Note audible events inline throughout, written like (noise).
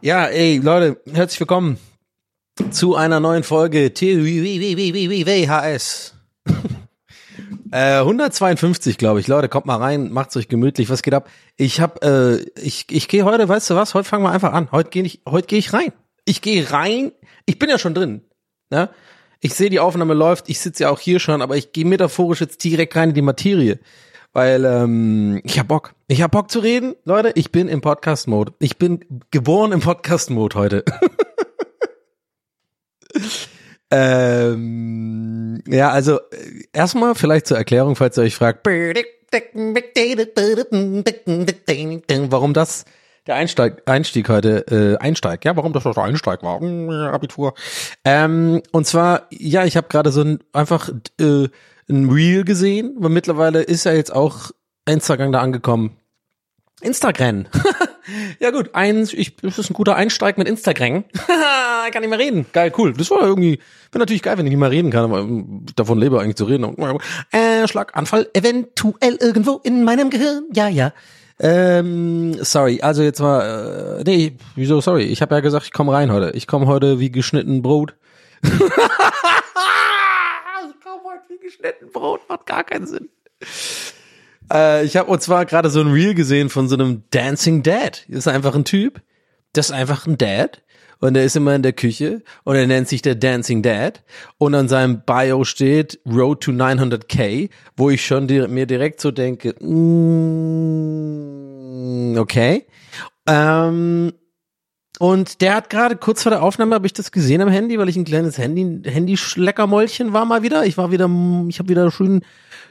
Ja, ey, Leute, herzlich willkommen zu einer neuen Folge TWHS. 152, glaube ich. Leute, kommt mal rein, macht's euch gemütlich. Was geht ab? Ich hab, äh, ich, ich gehe heute, weißt du was? Heute fangen wir einfach an. Heute gehe ich, heute gehe ich rein. Ich gehe rein. Ich bin ja schon drin. Ne? Ich sehe, die Aufnahme läuft. Ich sitze ja auch hier schon, aber ich gehe metaphorisch jetzt direkt rein in die Materie, weil ähm, ich hab Bock. Ich hab Bock zu reden, Leute. Ich bin im Podcast-Mode. Ich bin geboren im Podcast-Mode heute. (laughs) ähm, ja, also äh, erstmal vielleicht zur Erklärung, falls ihr euch fragt, warum das der Einsteig, Einstieg heute, äh, Einsteig, ja, warum das der Einsteig war, Hm, Abitur. Ähm, und zwar, ja, ich habe gerade so ein einfach äh, ein Reel gesehen, weil mittlerweile ist ja jetzt auch Instagram da angekommen. Instagram. (laughs) ja gut, eins, ich, das ist ein guter Einsteig mit Instagram. (laughs) kann nicht mehr reden. Geil, cool. Das war irgendwie, wäre natürlich geil, wenn ich nicht mehr reden kann, aber ähm, ich davon lebe eigentlich zu reden. Äh, Schlaganfall, eventuell irgendwo in meinem Gehirn. Ja, ja. Ähm, sorry, also jetzt mal, äh, nee, wieso sorry? Ich habe ja gesagt, ich komme rein heute. Ich komme heute wie geschnitten Brot. (laughs) ich komme heute wie geschnitten Brot, macht gar keinen Sinn. Äh, ich habe und zwar gerade so ein Reel gesehen von so einem Dancing Dad. Das ist einfach ein Typ, das ist einfach ein Dad und der ist immer in der Küche und er nennt sich der Dancing Dad und an seinem Bio steht Road to 900k, wo ich schon di mir direkt so denke, mm, okay. Ähm, und der hat gerade kurz vor der Aufnahme habe ich das gesehen am Handy, weil ich ein kleines Handy Handy-Schleckermäulchen war mal wieder. Ich war wieder, ich habe wieder schön,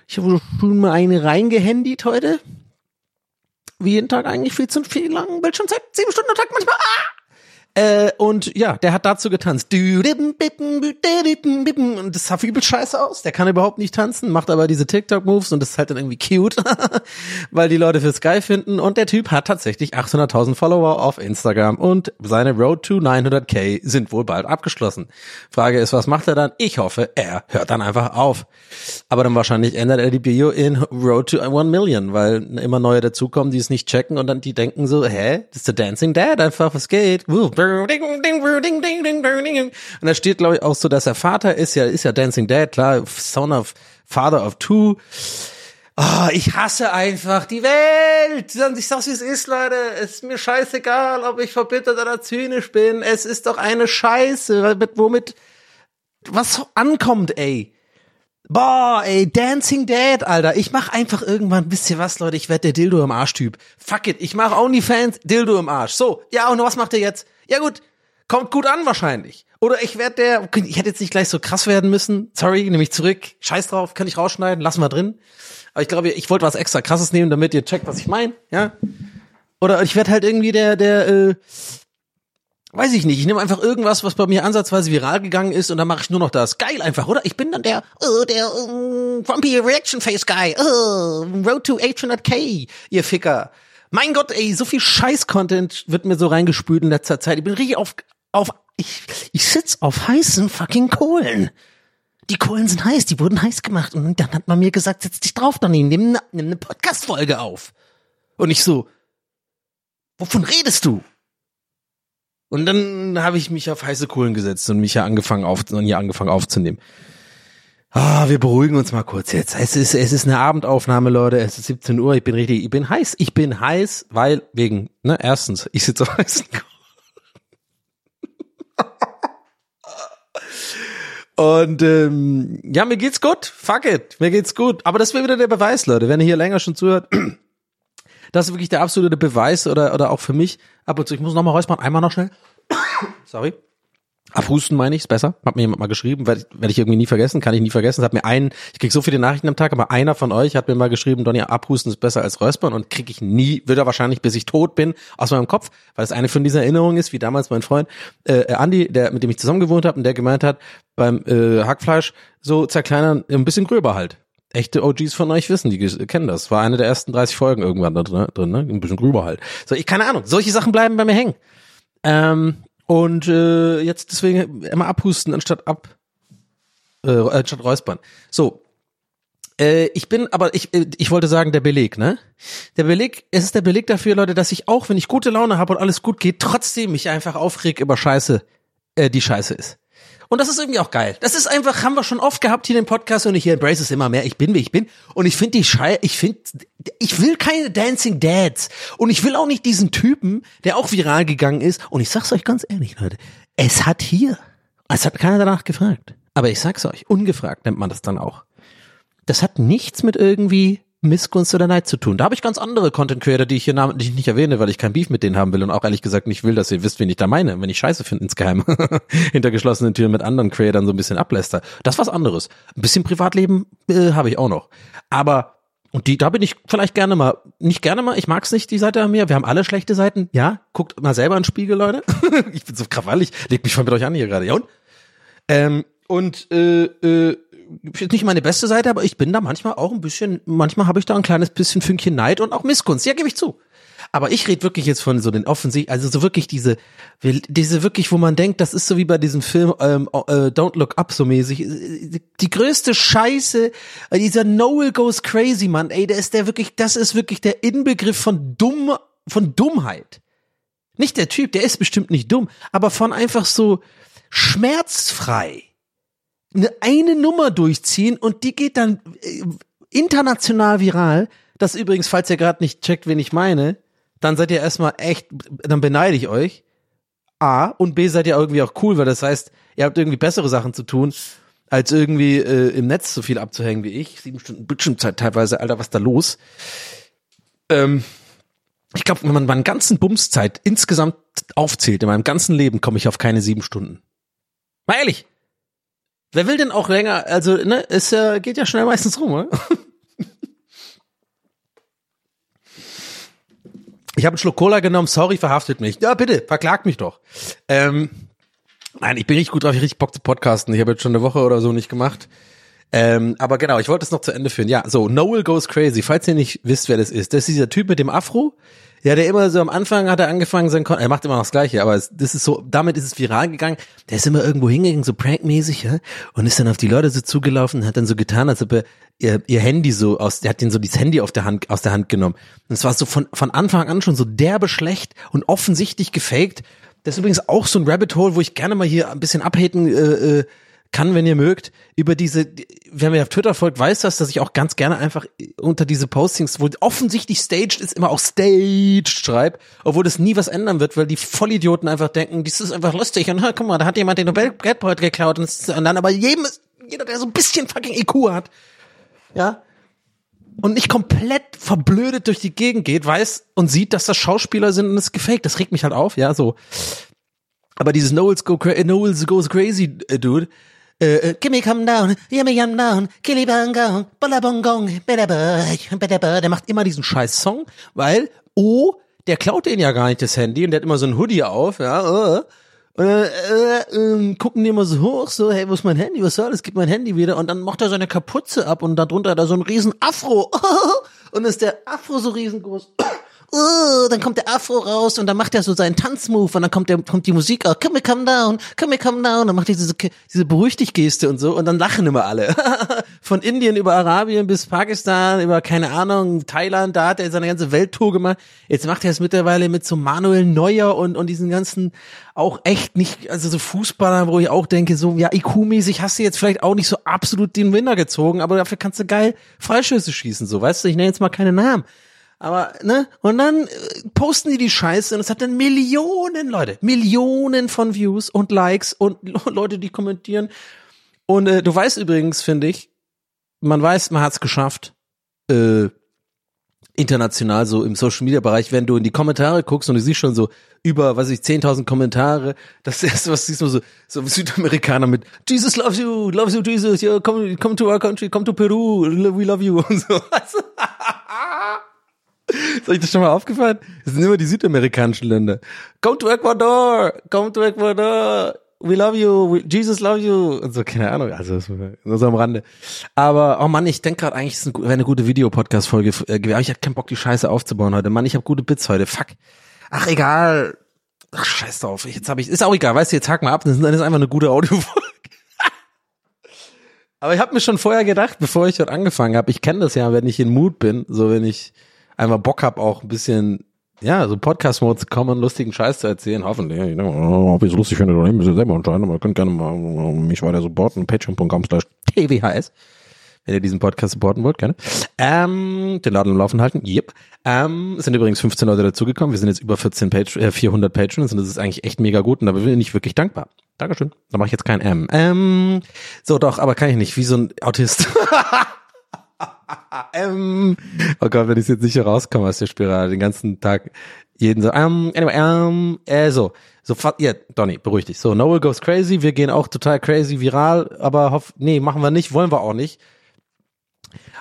ich habe schon mal eine reingehandelt heute. Wie jeden Tag eigentlich viel zu viel lang Bildschirmzeit, sieben Stunden am Tag manchmal. Ah! Äh, und ja, der hat dazu getanzt. Und das sah übel scheiße aus. Der kann überhaupt nicht tanzen, macht aber diese TikTok-Moves und das ist halt dann irgendwie cute, (laughs) weil die Leute fürs geil finden. Und der Typ hat tatsächlich 800.000 Follower auf Instagram und seine Road to 900k sind wohl bald abgeschlossen. Frage ist, was macht er dann? Ich hoffe, er hört dann einfach auf. Aber dann wahrscheinlich ändert er die Bio in Road to 1 Million, weil immer neue dazukommen, die es nicht checken und dann die denken so, hä, das ist der Dancing Dad einfach, was geht? Uh, und da steht, glaube ich, auch so, dass er Vater ist, ja, ist ja Dancing Dad, klar, Son of Father of Two. Oh, ich hasse einfach die Welt. Ich sag's, wie es ist, Leute. Es ist mir scheißegal, ob ich verbittert oder zynisch bin. Es ist doch eine Scheiße, womit was ankommt, ey. Boah, ey, Dancing Dad, Alter. Ich mach einfach irgendwann, wisst ihr was, Leute, ich werd der Dildo im Arsch-Typ. Fuck it, ich mach OnlyFans, Dildo im Arsch. So, ja, und was macht er jetzt? Ja gut, kommt gut an wahrscheinlich. Oder ich werd der, ich hätte jetzt nicht gleich so krass werden müssen. Sorry, nehme ich zurück. Scheiß drauf, kann ich rausschneiden, lassen wir drin. Aber ich glaube, ich wollte was extra krasses nehmen, damit ihr checkt, was ich meine, ja? Oder ich werd halt irgendwie der, der, äh, Weiß ich nicht. Ich nehme einfach irgendwas, was bei mir ansatzweise viral gegangen ist und dann mache ich nur noch das. Geil einfach, oder? Ich bin dann der, oh, der uh, Grumpy Reaction Face Guy. Oh, Road to 800k, ihr Ficker. Mein Gott, ey, so viel Scheiß-Content wird mir so reingespült in letzter Zeit. Ich bin richtig auf, auf, ich, ich sitz auf heißen fucking Kohlen. Die Kohlen sind heiß, die wurden heiß gemacht. Und dann hat man mir gesagt, setz dich drauf, Donny, nimm, nimm eine Podcast-Folge auf. Und ich so, wovon redest du? Und dann habe ich mich auf heiße Kohlen gesetzt und mich ja angefangen auf, und hier angefangen aufzunehmen. Ah, wir beruhigen uns mal kurz jetzt. Es ist, es ist eine Abendaufnahme, Leute. Es ist 17 Uhr. Ich bin richtig, ich bin heiß. Ich bin heiß, weil wegen, ne, erstens, ich sitze auf heißen. Und ähm, ja, mir geht's gut. Fuck it, mir geht's gut. Aber das wäre wieder der Beweis, Leute. Wenn ihr hier länger schon zuhört, (clears throat) das ist wirklich der absolute Beweis oder oder auch für mich. Ab und zu, ich muss noch mal räuspern, einmal noch schnell. Sorry. Abhusten meine ich, ist besser. Hat mir jemand mal geschrieben, werde ich, werd ich irgendwie nie vergessen, kann ich nie vergessen. Es hat mir einen, ich krieg so viele Nachrichten am Tag, aber einer von euch hat mir mal geschrieben, Donny, Abhusten ist besser als Räuspern und krieg ich nie, wird er wahrscheinlich, bis ich tot bin, aus meinem Kopf, weil es eine von diesen Erinnerungen ist, wie damals mein Freund äh, Andi, der mit dem ich zusammen gewohnt habe und der gemeint hat, beim äh, Hackfleisch so zerkleinern, ein bisschen gröber halt. Echte OGs von euch wissen, die kennen das. War eine der ersten 30 Folgen irgendwann da drin, drin ne? Ein bisschen gröber halt. So, ich keine Ahnung. Solche Sachen bleiben bei mir hängen. Ähm, und äh, jetzt deswegen immer abhusten anstatt ab äh, anstatt räuspern. So. Äh, ich bin, aber ich, äh, ich wollte sagen, der Beleg, ne? Der Beleg, es ist der Beleg dafür, Leute, dass ich auch, wenn ich gute Laune habe und alles gut geht, trotzdem mich einfach aufreg über Scheiße, äh, die Scheiße ist. Und das ist irgendwie auch geil. Das ist einfach, haben wir schon oft gehabt hier im Podcast und ich embrace es immer mehr. Ich bin, wie ich bin. Und ich finde die Schei, ich finde, ich will keine Dancing Dads. Und ich will auch nicht diesen Typen, der auch viral gegangen ist. Und ich sag's euch ganz ehrlich, Leute. Es hat hier, es hat keiner danach gefragt. Aber ich sag's euch, ungefragt nennt man das dann auch. Das hat nichts mit irgendwie Missgunst oder Neid zu tun. Da habe ich ganz andere Content Creator, die ich hier namentlich nicht erwähne, weil ich kein Beef mit denen haben will und auch ehrlich gesagt nicht will, dass ihr wisst, wen ich da meine, wenn ich Scheiße finde insgeheim (laughs) hinter geschlossenen Türen mit anderen Creatern so ein bisschen abläster. Das ist was anderes. Ein bisschen Privatleben äh, habe ich auch noch. Aber und die, da bin ich vielleicht gerne mal, nicht gerne mal, ich mag's nicht, die Seite an mir. Wir haben alle schlechte Seiten. Ja, guckt mal selber in den Spiegel, Leute. (laughs) ich bin so krawallig, legt mich schon mit euch an hier gerade. Ja und? Ähm, und äh, äh, ist nicht meine beste Seite, aber ich bin da manchmal auch ein bisschen, manchmal habe ich da ein kleines bisschen Fünkchen Neid und auch Missgunst. Ja, gebe ich zu. Aber ich rede wirklich jetzt von so den offensichtlich, also so wirklich diese, diese wirklich, wo man denkt, das ist so wie bei diesem Film ähm, äh, Don't Look Up so mäßig. Die größte Scheiße, äh, dieser Noel goes crazy, Mann. Ey, der ist der wirklich, das ist wirklich der Inbegriff von dumm, von Dummheit. Nicht der Typ, der ist bestimmt nicht dumm, aber von einfach so schmerzfrei eine, eine Nummer durchziehen und die geht dann äh, international viral. Das übrigens, falls ihr gerade nicht checkt, wen ich meine, dann seid ihr erstmal echt, dann beneide ich euch. A und B seid ihr irgendwie auch cool, weil das heißt, ihr habt irgendwie bessere Sachen zu tun, als irgendwie äh, im Netz so viel abzuhängen wie ich. Sieben Stunden Bildschirmzeit teilweise, Alter, was da los? Ähm, ich glaube, wenn man meinen ganzen Bumszeit insgesamt aufzählt, in meinem ganzen Leben, komme ich auf keine sieben Stunden. Mal ehrlich. Wer will denn auch länger, also, ne, es äh, geht ja schnell meistens rum, oder? (laughs) Ich habe einen Schluck Cola genommen, sorry, verhaftet mich. Ja, bitte, verklagt mich doch. Ähm, nein, ich bin richtig gut drauf, ich richtig Bock zu podcasten. Ich habe jetzt schon eine Woche oder so nicht gemacht. Ähm, aber genau, ich wollte es noch zu Ende führen. Ja, so, Noel Goes Crazy. Falls ihr nicht wisst, wer das ist, das ist dieser Typ mit dem Afro. Ja, der immer so am Anfang hat er angefangen, sein Kon er macht immer noch das Gleiche, aber es, das ist so, damit ist es viral gegangen. Der ist immer irgendwo hingegangen, so prankmäßig, ja, und ist dann auf die Leute so zugelaufen hat dann so getan, als ob er ihr, ihr Handy so aus, der hat den so dieses Handy auf der Hand, aus der Hand genommen. Und es war so von, von Anfang an schon so derbe schlecht und offensichtlich gefaked. Das ist übrigens auch so ein Rabbit Hole, wo ich gerne mal hier ein bisschen abhaten, äh, äh, kann, wenn ihr mögt, über diese, wer mir auf Twitter folgt, weiß das, dass ich auch ganz gerne einfach unter diese Postings, wo offensichtlich staged ist, immer auch staged schreibe, obwohl das nie was ändern wird, weil die Vollidioten einfach denken, das ist einfach lustig und ha, guck mal, da hat jemand den Nobelgeldbeutel geklaut und, und dann aber jedem, jeder, der so ein bisschen fucking IQ hat, ja, und nicht komplett verblödet durch die Gegend geht, weiß und sieht, dass das Schauspieler sind und es gefaked. Das regt mich halt auf, ja, so. Aber dieses Noel's, go Noel's Goes Crazy, äh, Dude, äh, äh, Gimme come down, gimme come down, killy bang gong, ballabongong, der macht immer diesen scheiß Song, weil, oh, der klaut den ja gar nicht, das Handy, und der hat immer so ein Hoodie auf, ja, äh, und dann äh, äh, gucken die immer so hoch, so, hey, wo ist mein Handy, was soll das, gib mein Handy wieder, und dann macht er seine Kapuze ab und darunter hat er so einen riesen Afro, (laughs) und ist der Afro so riesengroß, uh, dann kommt der Afro raus und dann macht er so seinen Tanzmove und dann kommt der, kommt die Musik auch, come come down, come come down, dann macht er diese, diese beruhig Geste und so und dann lachen immer alle. (laughs) Von Indien über Arabien bis Pakistan, über keine Ahnung, Thailand, da hat er seine ganze Welttour gemacht. Jetzt macht er es mittlerweile mit so Manuel Neuer und, und diesen ganzen auch echt nicht, also so Fußballer, wo ich auch denke, so, ja, IQ-mäßig hast du jetzt vielleicht auch nicht so absolut den Winner gezogen, aber dafür kannst du geil Freischüsse schießen, so, weißt du, ich nenne jetzt mal keine Namen. Aber, ne? Und dann äh, posten die die Scheiße und es hat dann Millionen Leute, Millionen von Views und Likes (laughs) und Leute, die kommentieren. Und äh, du weißt übrigens, finde ich, man weiß, man hat's geschafft, äh, international so im Social Media Bereich, wenn du in die Kommentare guckst und du siehst schon so über, weiß ich, 10.000 Kommentare, das (laughs) erste, was siehst du so, so Südamerikaner mit Jesus loves you, loves you Jesus, yeah, come, come to our country, come to Peru, we love you (laughs) und so. (laughs) Ist euch das schon mal aufgefallen? Das sind immer die südamerikanischen Länder. Come to Ecuador, come to Ecuador, we love you, we, Jesus love you und so, keine Ahnung, also nur so am Rande. Aber, oh Mann, ich denke gerade eigentlich, es wäre eine gute Videopodcast-Folge äh, gewesen. Aber ich hatte keinen Bock, die Scheiße aufzubauen heute. Mann, ich habe gute Bits heute, fuck. Ach, egal. Ach, scheiß drauf. Jetzt habe ich, ist auch egal, weißt du, jetzt hack mal ab, das ist einfach eine gute Audiofolge. (laughs) Aber ich habe mir schon vorher gedacht, bevor ich dort angefangen habe, ich kenne das ja, wenn ich in Mut bin, so wenn ich einfach Bock hab, auch ein bisschen, ja, so Podcast-Mode zu kommen lustigen Scheiß zu erzählen. Hoffentlich, ich denke, ob ich es lustig finde oder nicht, müsst ihr selber entscheiden, aber ihr könnt gerne mal mich weiter supporten, patreon.com slash tvhs wenn ihr diesen Podcast supporten wollt, gerne. Ähm, den Laden am Laufen halten, yep. Ähm, es sind übrigens 15 Leute dazugekommen, wir sind jetzt über 14 Patr äh, 400 Patrons und das ist eigentlich echt mega gut und da bin ich wirklich dankbar. Dankeschön. Da mache ich jetzt kein M. Ähm, so doch, aber kann ich nicht, wie so ein Autist. (laughs) ähm, oh Gott, wenn ich jetzt nicht hier rauskomme aus der Spirale, den ganzen Tag jeden so, ähm, anyway, ähm, äh, so, so, ja, Donny, beruhig dich. So, Noel goes crazy, wir gehen auch total crazy viral, aber hoff, nee, machen wir nicht, wollen wir auch nicht.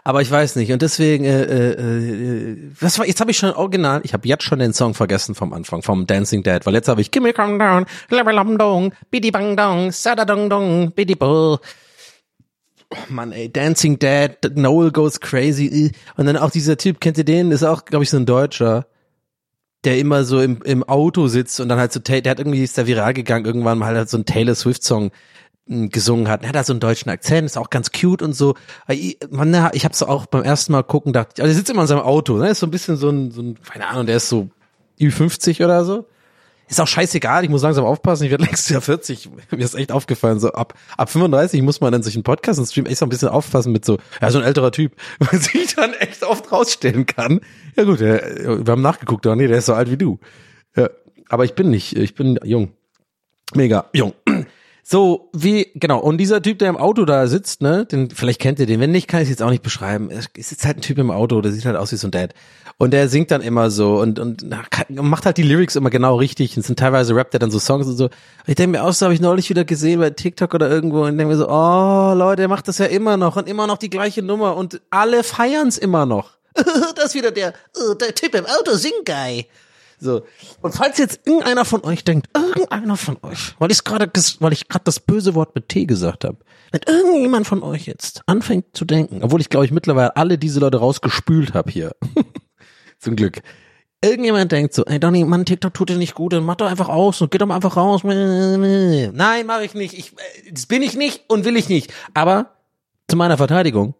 Aber ich weiß nicht und deswegen, äh, äh, äh, was war, jetzt habe ich schon original, ich habe jetzt schon den Song vergessen vom Anfang, vom Dancing Dad, weil jetzt habe ich Gimme Come Down, Bidi Bang Dong, Sada Dong Dong, Bidi Bull. Mann, ey, Dancing Dad, Noel goes crazy. Und dann auch dieser Typ, kennt ihr den? Ist auch, glaube ich, so ein Deutscher, der immer so im, im Auto sitzt und dann halt so, der hat irgendwie, ist da viral gegangen, irgendwann mal halt so ein Taylor Swift-Song hm, gesungen hat. Er hat da so einen deutschen Akzent, ist auch ganz cute und so. Ich, man, ich hab's auch beim ersten Mal gucken gedacht, also er sitzt immer in seinem Auto, ne? Ist so ein bisschen so ein, so ein, keine Ahnung, der ist so Ü50 oder so. Ist auch scheißegal, ich muss langsam aufpassen, ich werde längst ja 40. Mir ist echt aufgefallen, so ab, ab 35 muss man dann sich einen Podcast und Stream echt so ein bisschen aufpassen mit so, ja, so ein älterer Typ, (laughs) man sich dann echt oft rausstellen kann. Ja gut, der, wir haben nachgeguckt, oh nee, der ist so alt wie du. Ja, aber ich bin nicht, ich bin jung. Mega jung. So, wie, genau, und dieser Typ, der im Auto da sitzt, ne, den, vielleicht kennt ihr den, wenn nicht, kann ich es jetzt auch nicht beschreiben. Es ist halt ein Typ im Auto, der sieht halt aus wie so ein Dad. Und der singt dann immer so und, und macht halt die Lyrics immer genau richtig. Und sind teilweise rappt er dann so Songs und so. Und ich denke mir auch so, habe ich neulich wieder gesehen bei TikTok oder irgendwo und denke mir so, oh Leute, der macht das ja immer noch und immer noch die gleiche Nummer und alle feiern's immer noch. (laughs) das ist wieder der, uh, der Typ im Auto, Sing-Guy. So. Und falls jetzt irgendeiner von euch denkt, irgendeiner von euch, weil ich gerade, weil ich gerade das böse Wort mit T gesagt habe, wenn irgendjemand von euch jetzt anfängt zu denken, obwohl ich glaube ich mittlerweile alle diese Leute rausgespült habe hier, (laughs) zum Glück. Irgendjemand denkt so, ey Donny, Mann, TikTok tut dir nicht gut, dann mach doch einfach aus und geh doch mal einfach raus. Nein, mache ich nicht. Ich, äh, das bin ich nicht und will ich nicht. Aber zu meiner Verteidigung,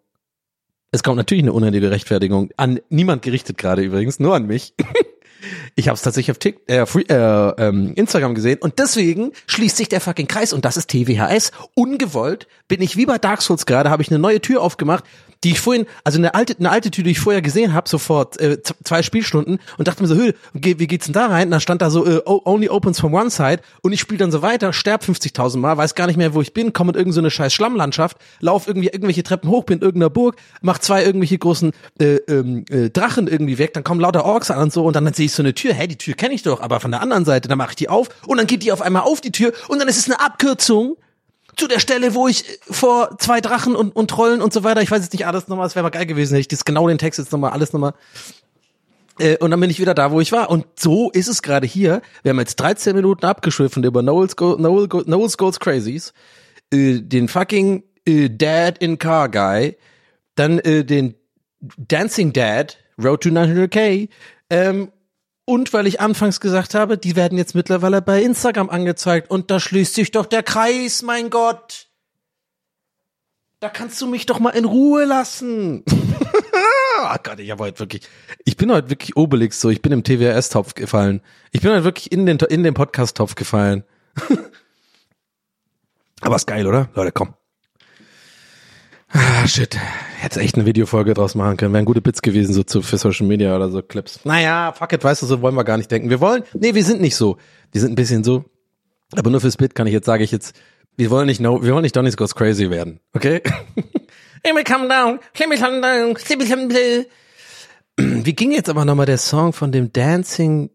es kommt natürlich eine unendliche Rechtfertigung an niemand gerichtet gerade übrigens, nur an mich. (laughs) Ich habe es tatsächlich auf TikTok, äh, Free, äh, ähm, Instagram gesehen und deswegen schließt sich der fucking Kreis und das ist TWHS. Ungewollt bin ich wie bei Dark Souls gerade, habe ich eine neue Tür aufgemacht, die ich vorhin, also eine alte, eine alte Tür, die ich vorher gesehen habe, sofort äh, zwei Spielstunden und dachte mir so, wie geht's denn da rein? Und da stand da so, äh, only opens from one side und ich spiele dann so weiter, sterb 50.000 Mal, weiß gar nicht mehr, wo ich bin, komme in irgendeine so scheiß Schlammlandschaft, lauf irgendwie irgendwelche Treppen hoch, bin in irgendeiner Burg, mach zwei irgendwelche großen äh, ähm, äh, Drachen irgendwie weg, dann kommen lauter Orks an und so und dann, dann sehe ich so eine Tür, hä, die Tür kenne ich doch, aber von der anderen Seite, dann mache ich die auf und dann geht die auf einmal auf die Tür und dann ist es eine Abkürzung zu der Stelle, wo ich vor zwei Drachen und, und Trollen und so weiter, ich weiß jetzt nicht alles nochmal, es wäre mal geil gewesen, hätte ich das genau den Text jetzt nochmal, alles nochmal. Äh, und dann bin ich wieder da, wo ich war. Und so ist es gerade hier. Wir haben jetzt 13 Minuten abgeschwiffen über Noel's, Go, Noel Go, Noel's Goes Crazies, äh, den fucking äh, Dad in Car Guy, dann äh, den Dancing Dad, Road to 900k, ähm, und weil ich anfangs gesagt habe, die werden jetzt mittlerweile bei Instagram angezeigt und da schließt sich doch der Kreis, mein Gott. Da kannst du mich doch mal in Ruhe lassen. oh (laughs) Gott, ich habe heute wirklich, ich bin heute wirklich Obelix so, ich bin im TWS-Topf gefallen. Ich bin heute wirklich in den, in den Podcast-Topf gefallen. (laughs) Aber ist geil, oder? Leute, komm. Ah, shit. Hätte echt eine Videofolge draus machen können. Wären gute Bits gewesen, so zu, für Social Media oder so Clips. Naja, fuck it, weißt du, so wollen wir gar nicht denken. Wir wollen, nee, wir sind nicht so. Wir sind ein bisschen so. Aber nur fürs Bit kann ich jetzt, sage ich jetzt, wir wollen nicht, no, wir wollen nicht Donny's Goes Crazy werden. Okay? Let me come down, let me down, let me down. Wie ging jetzt aber nochmal der Song von dem Dancing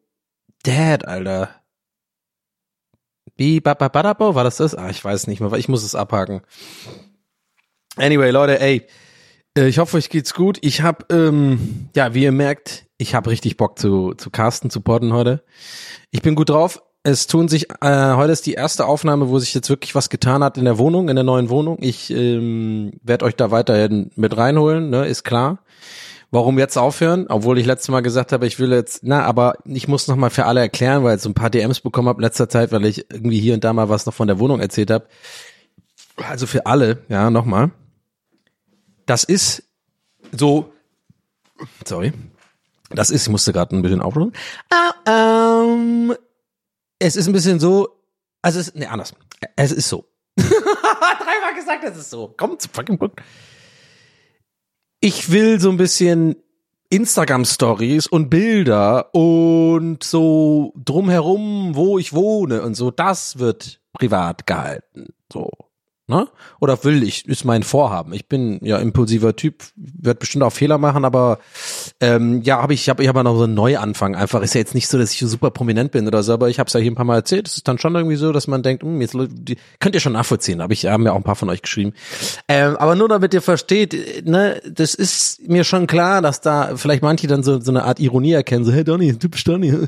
Dad, Alter? Bi ba ba Badabo, war das das? Ah, ich weiß nicht mehr, ich muss es abhaken. Anyway, Leute, ey, äh, ich hoffe, euch geht's gut. Ich habe, ähm, ja, wie ihr merkt, ich habe richtig Bock zu, zu casten, zu podden heute. Ich bin gut drauf. Es tun sich, äh, heute ist die erste Aufnahme, wo sich jetzt wirklich was getan hat in der Wohnung, in der neuen Wohnung. Ich ähm, werde euch da weiterhin mit reinholen, ne, ist klar. Warum jetzt aufhören? Obwohl ich letztes Mal gesagt habe, ich will jetzt, na, aber ich muss noch mal für alle erklären, weil ich so ein paar DMs bekommen habe in letzter Zeit, weil ich irgendwie hier und da mal was noch von der Wohnung erzählt habe. Also für alle, ja, nochmal das ist so, sorry, das ist, ich musste gerade ein bisschen aufrufen. Ah, ähm, es ist ein bisschen so, also es, nee, anders. Es ist so. (laughs) Dreimal gesagt, es ist so. Komm zu fucking Punkt. Ich will so ein bisschen Instagram Stories und Bilder und so drumherum, wo ich wohne und so, das wird privat gehalten. So. Ne? Oder will ich, ist mein Vorhaben. Ich bin ja impulsiver Typ, wird bestimmt auch Fehler machen, aber ähm, ja, habe ich, habe ich hab noch so einen Neuanfang einfach. Ist ja jetzt nicht so, dass ich super prominent bin oder so, aber ich habe es ja hier ein paar Mal erzählt. Es ist dann schon irgendwie so, dass man denkt, hm, jetzt die, könnt ihr schon nachvollziehen, habe ich haben ja auch ein paar von euch geschrieben. Ähm, aber nur damit ihr versteht, ne, das ist mir schon klar, dass da vielleicht manche dann so, so eine Art Ironie erkennen, so, hey Donny, typisch Donny. Äh,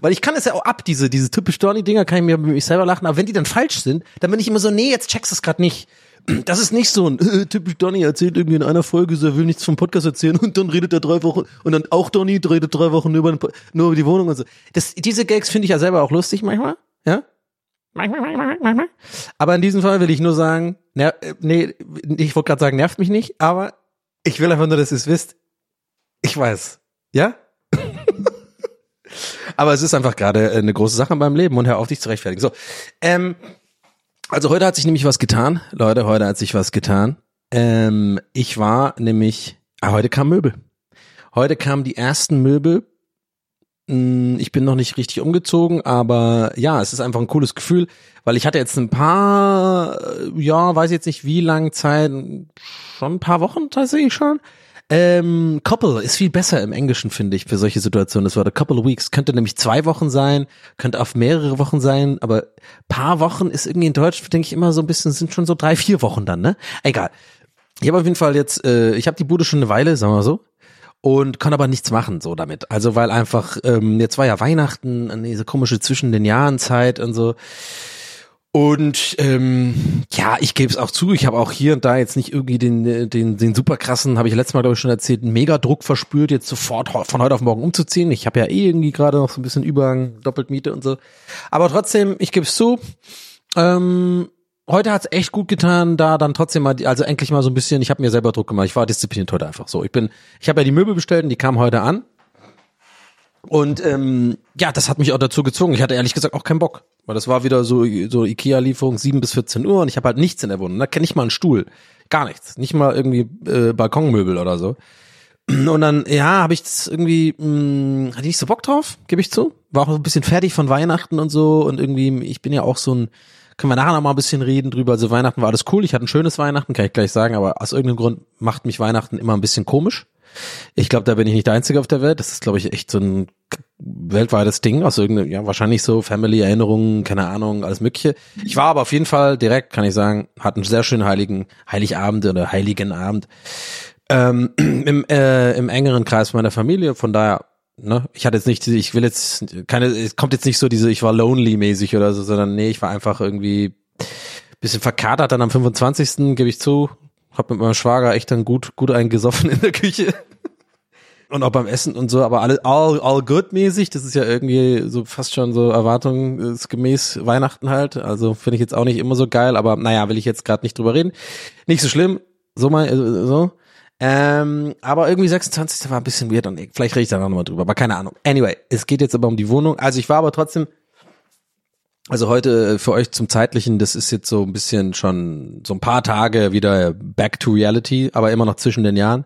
weil ich kann es ja auch ab, diese, diese typisch Donny-Dinger, kann ich mir mich selber lachen, aber wenn die dann falsch sind, dann bin ich immer so, nee, jetzt checkst du es gerade nicht. Das ist nicht so ein äh, typisch Donny erzählt irgendwie in einer Folge, er will nichts vom Podcast erzählen und dann redet er drei Wochen und dann auch Donny redet drei Wochen nur über, nur über die Wohnung und so. Das, diese Gags finde ich ja selber auch lustig manchmal, ja? Manchmal, manchmal, manchmal. Aber in diesem Fall will ich nur sagen, ner äh, nee, ich wollte gerade sagen, nervt mich nicht, aber ich will einfach nur, dass ihr es wisst. Ich weiß, ja? (laughs) aber es ist einfach gerade eine große Sache in meinem Leben und hör auf, dich zu rechtfertigen. So, ähm, also heute hat sich nämlich was getan. Leute, heute hat sich was getan. Ähm, ich war nämlich, ah, heute kam Möbel. Heute kamen die ersten Möbel. Hm, ich bin noch nicht richtig umgezogen, aber ja, es ist einfach ein cooles Gefühl, weil ich hatte jetzt ein paar, ja, weiß jetzt nicht wie lange Zeit, schon ein paar Wochen tatsächlich schon, ähm, couple ist viel besser im Englischen, finde ich, für solche Situationen. Das war the couple of weeks. Könnte nämlich zwei Wochen sein, könnte auf mehrere Wochen sein, aber paar Wochen ist irgendwie in Deutsch, denke ich, immer so ein bisschen, sind schon so drei, vier Wochen dann, ne? Egal. Ich habe auf jeden Fall jetzt, äh, ich habe die Bude schon eine Weile, sagen wir so, und kann aber nichts machen so damit. Also weil einfach, ähm, jetzt war ja Weihnachten, diese komische zwischen den Jahren Zeit und so. Und ähm, ja, ich gebe es auch zu, ich habe auch hier und da jetzt nicht irgendwie den, den, den super krassen, habe ich letztes Mal glaube ich schon erzählt, einen Megadruck verspürt, jetzt sofort von heute auf morgen umzuziehen. Ich habe ja eh irgendwie gerade noch so ein bisschen Übergang, Doppeltmiete und so. Aber trotzdem, ich gebe es zu, ähm, heute hat's echt gut getan, da dann trotzdem mal, also endlich mal so ein bisschen, ich habe mir selber Druck gemacht, ich war diszipliniert heute einfach so. Ich bin, ich habe ja die Möbel bestellt und die kamen heute an. Und ähm, ja, das hat mich auch dazu gezogen. Ich hatte ehrlich gesagt auch keinen Bock. Weil das war wieder so, so Ikea-Lieferung 7 bis 14 Uhr und ich habe halt nichts in der Wohnung. Da kenne ich mal einen Stuhl. Gar nichts. Nicht mal irgendwie äh, Balkonmöbel oder so. Und dann, ja, habe ich das irgendwie, mh, hatte ich nicht so Bock drauf, gebe ich zu. War auch ein bisschen fertig von Weihnachten und so. Und irgendwie, ich bin ja auch so ein, können wir nachher noch mal ein bisschen reden drüber. Also Weihnachten war alles cool. Ich hatte ein schönes Weihnachten, kann ich gleich sagen, aber aus irgendeinem Grund macht mich Weihnachten immer ein bisschen komisch. Ich glaube, da bin ich nicht der Einzige auf der Welt. Das ist, glaube ich, echt so ein weltweites Ding aus irgendeinem, ja, wahrscheinlich so Family-Erinnerungen, keine Ahnung, alles Mögliche. Ich war aber auf jeden Fall direkt, kann ich sagen, hat einen sehr schönen heiligen, Heiligabend oder heiligen Abend ähm, (clears throat) im, äh, im engeren Kreis meiner Familie. Von daher, ne, ich hatte jetzt nicht, ich will jetzt keine, es kommt jetzt nicht so diese, ich war lonely mäßig oder so, sondern nee, ich war einfach irgendwie bisschen verkatert dann am 25. gebe ich zu, hab mit meinem Schwager echt dann gut, gut eingesoffen in der Küche. und auch beim Essen und so, aber alle all, all good mäßig, das ist ja irgendwie so fast schon so erwartungsgemäß Weihnachten halt, also finde ich jetzt auch nicht immer so geil, aber naja, will ich jetzt gerade nicht drüber reden. Nicht so schlimm, so mal, äh, so. Ähm, aber irgendwie 26. war ein bisschen weird und vielleicht rede ich da noch mal drüber, aber keine Ahnung. Anyway, es geht jetzt aber um die Wohnung. Also ich war aber trotzdem, also heute äh, für euch zum zeitlichen, das ist jetzt so ein bisschen schon so ein paar Tage wieder back to reality, aber immer noch zwischen den Jahren.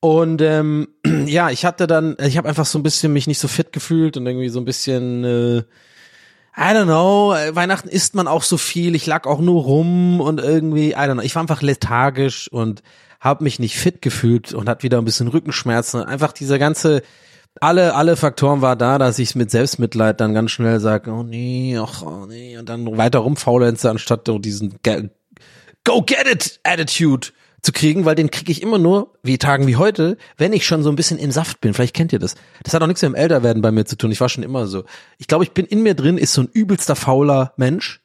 Und ähm, (clears throat) ja, ich hatte dann, ich habe einfach so ein bisschen mich nicht so fit gefühlt und irgendwie so ein bisschen, äh, I don't know, äh, Weihnachten isst man auch so viel, ich lag auch nur rum und irgendwie, I don't know, ich war einfach lethargisch und habe mich nicht fit gefühlt und hat wieder ein bisschen Rückenschmerzen. Einfach dieser ganze, alle, alle Faktoren war da, dass ich mit Selbstmitleid dann ganz schnell sage, oh nee, ach, oh nee, und dann weiter rumfaulenze, anstatt so diesen Go get it Attitude zu kriegen, weil den kriege ich immer nur, wie Tagen wie heute, wenn ich schon so ein bisschen im Saft bin. Vielleicht kennt ihr das. Das hat auch nichts mit dem Älterwerden bei mir zu tun. Ich war schon immer so. Ich glaube, ich bin in mir drin, ist so ein übelster fauler Mensch.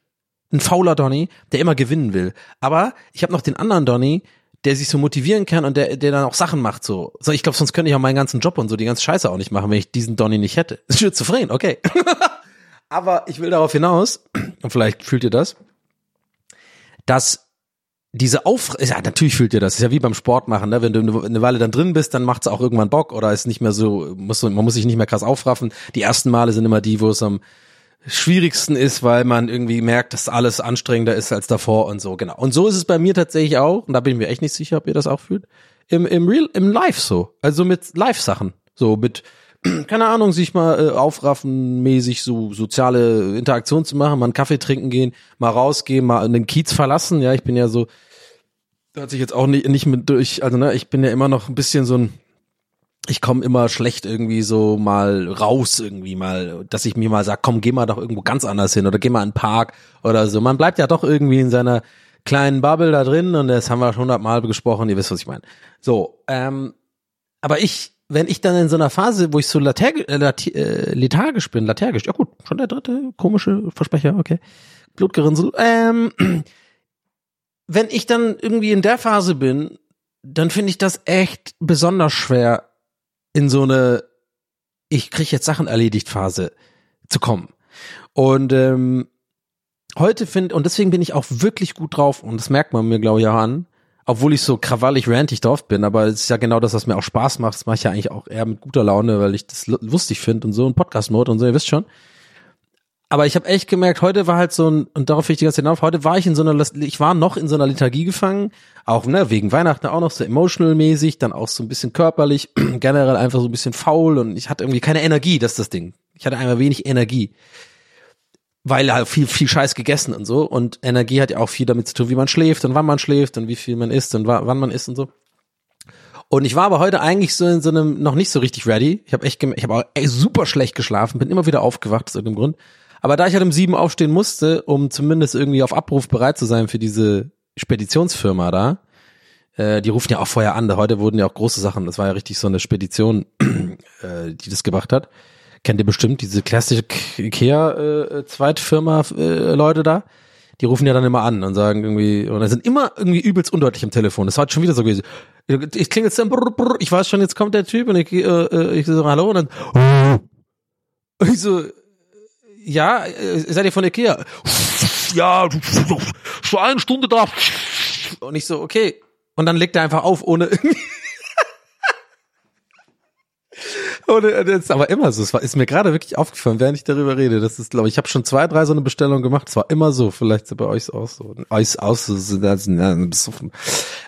Ein fauler Donny, der immer gewinnen will. Aber ich habe noch den anderen Donny, der sich so motivieren kann und der, der dann auch Sachen macht so. So, ich glaube, sonst könnte ich auch meinen ganzen Job und so die ganze Scheiße auch nicht machen, wenn ich diesen Donny nicht hätte. (laughs) Schizophren, okay. (laughs) Aber ich will darauf hinaus, (clears throat) und vielleicht fühlt ihr das, dass diese Auf, ja, natürlich fühlt ihr das. ist ja wie beim Sport machen, ne? Wenn du eine Weile dann drin bist, dann macht's auch irgendwann Bock oder ist nicht mehr so, muss, man muss sich nicht mehr krass aufraffen. Die ersten Male sind immer die, wo es am schwierigsten ist, weil man irgendwie merkt, dass alles anstrengender ist als davor und so, genau. Und so ist es bei mir tatsächlich auch, und da bin ich mir echt nicht sicher, ob ihr das auch fühlt, im, im Real, im Live so. Also mit Live-Sachen. So mit, (clears throat) keine Ahnung, sich mal äh, aufraffen, mäßig so soziale Interaktion zu machen, mal einen Kaffee trinken gehen, mal rausgehen, mal einen Kiez verlassen. Ja, ich bin ja so, hört sich jetzt auch nicht, nicht mit durch, also ne, ich bin ja immer noch ein bisschen so ein ich komme immer schlecht irgendwie so mal raus irgendwie mal, dass ich mir mal sag, komm, geh mal doch irgendwo ganz anders hin oder geh mal in den Park oder so. Man bleibt ja doch irgendwie in seiner kleinen Bubble da drin und das haben wir schon hundertmal besprochen, ihr wisst, was ich meine. So, ähm, aber ich, wenn ich dann in so einer Phase, wo ich so lethargisch, äh, äh, lethargisch bin, lethargisch, ja gut, schon der dritte komische Versprecher, okay, Blutgerinnsel, ähm, wenn ich dann irgendwie in der Phase bin, dann finde ich das echt besonders schwer, in so eine ich krieg jetzt Sachen erledigt Phase zu kommen. Und ähm, heute finde und deswegen bin ich auch wirklich gut drauf und das merkt man mir glaube ich auch an, obwohl ich so krawallig rantig drauf bin, aber es ist ja genau das, was mir auch Spaß macht. Das mache ich ja eigentlich auch eher mit guter Laune, weil ich das lustig finde und so ein Podcast-Mode und so, ihr wisst schon. Aber ich habe echt gemerkt, heute war halt so ein, und darauf will ich die ganze Zeit hinauf, heute war ich in so einer, ich war noch in so einer Lethargie gefangen, auch ne, wegen Weihnachten auch noch so emotional-mäßig, dann auch so ein bisschen körperlich, (clears throat) generell einfach so ein bisschen faul und ich hatte irgendwie keine Energie, das ist das Ding. Ich hatte einfach wenig Energie. Weil halt viel, viel Scheiß gegessen und so. Und Energie hat ja auch viel damit zu tun, wie man schläft und wann man schläft und wie viel man isst und wann man isst und so. Und ich war aber heute eigentlich so in so einem noch nicht so richtig ready. Ich habe echt, ich habe auch ey, super schlecht geschlafen, bin immer wieder aufgewacht aus irgendeinem Grund. Aber da ich halt um sieben aufstehen musste, um zumindest irgendwie auf Abruf bereit zu sein für diese Speditionsfirma da, äh, die rufen ja auch vorher an. Heute wurden ja auch große Sachen. Das war ja richtig so eine Spedition, (clears throat) äh, die das gemacht hat. Kennt ihr bestimmt diese klassische Ikea äh, äh, da? Die rufen ja dann immer an und sagen irgendwie, und sind immer irgendwie übelst undeutlich am Telefon. Das war halt schon wieder so gewesen. Ich klinge jetzt dann, brr, brr, ich weiß schon, jetzt kommt der Typ und ich, äh, äh ich so, hallo, und dann, (laughs) und ich so, ja, äh, seid ihr von Ikea? Ja, schon eine Stunde da. Und ich so, okay. Und dann legt er einfach auf, ohne irgendwie. (laughs) Ohne, das ist aber immer so. Es ist mir gerade wirklich aufgefallen, während ich darüber rede. Das ist, glaube ich, ich habe schon zwei, drei so eine Bestellung gemacht. Es war immer so. Vielleicht bei euch auch so. Euch auch so.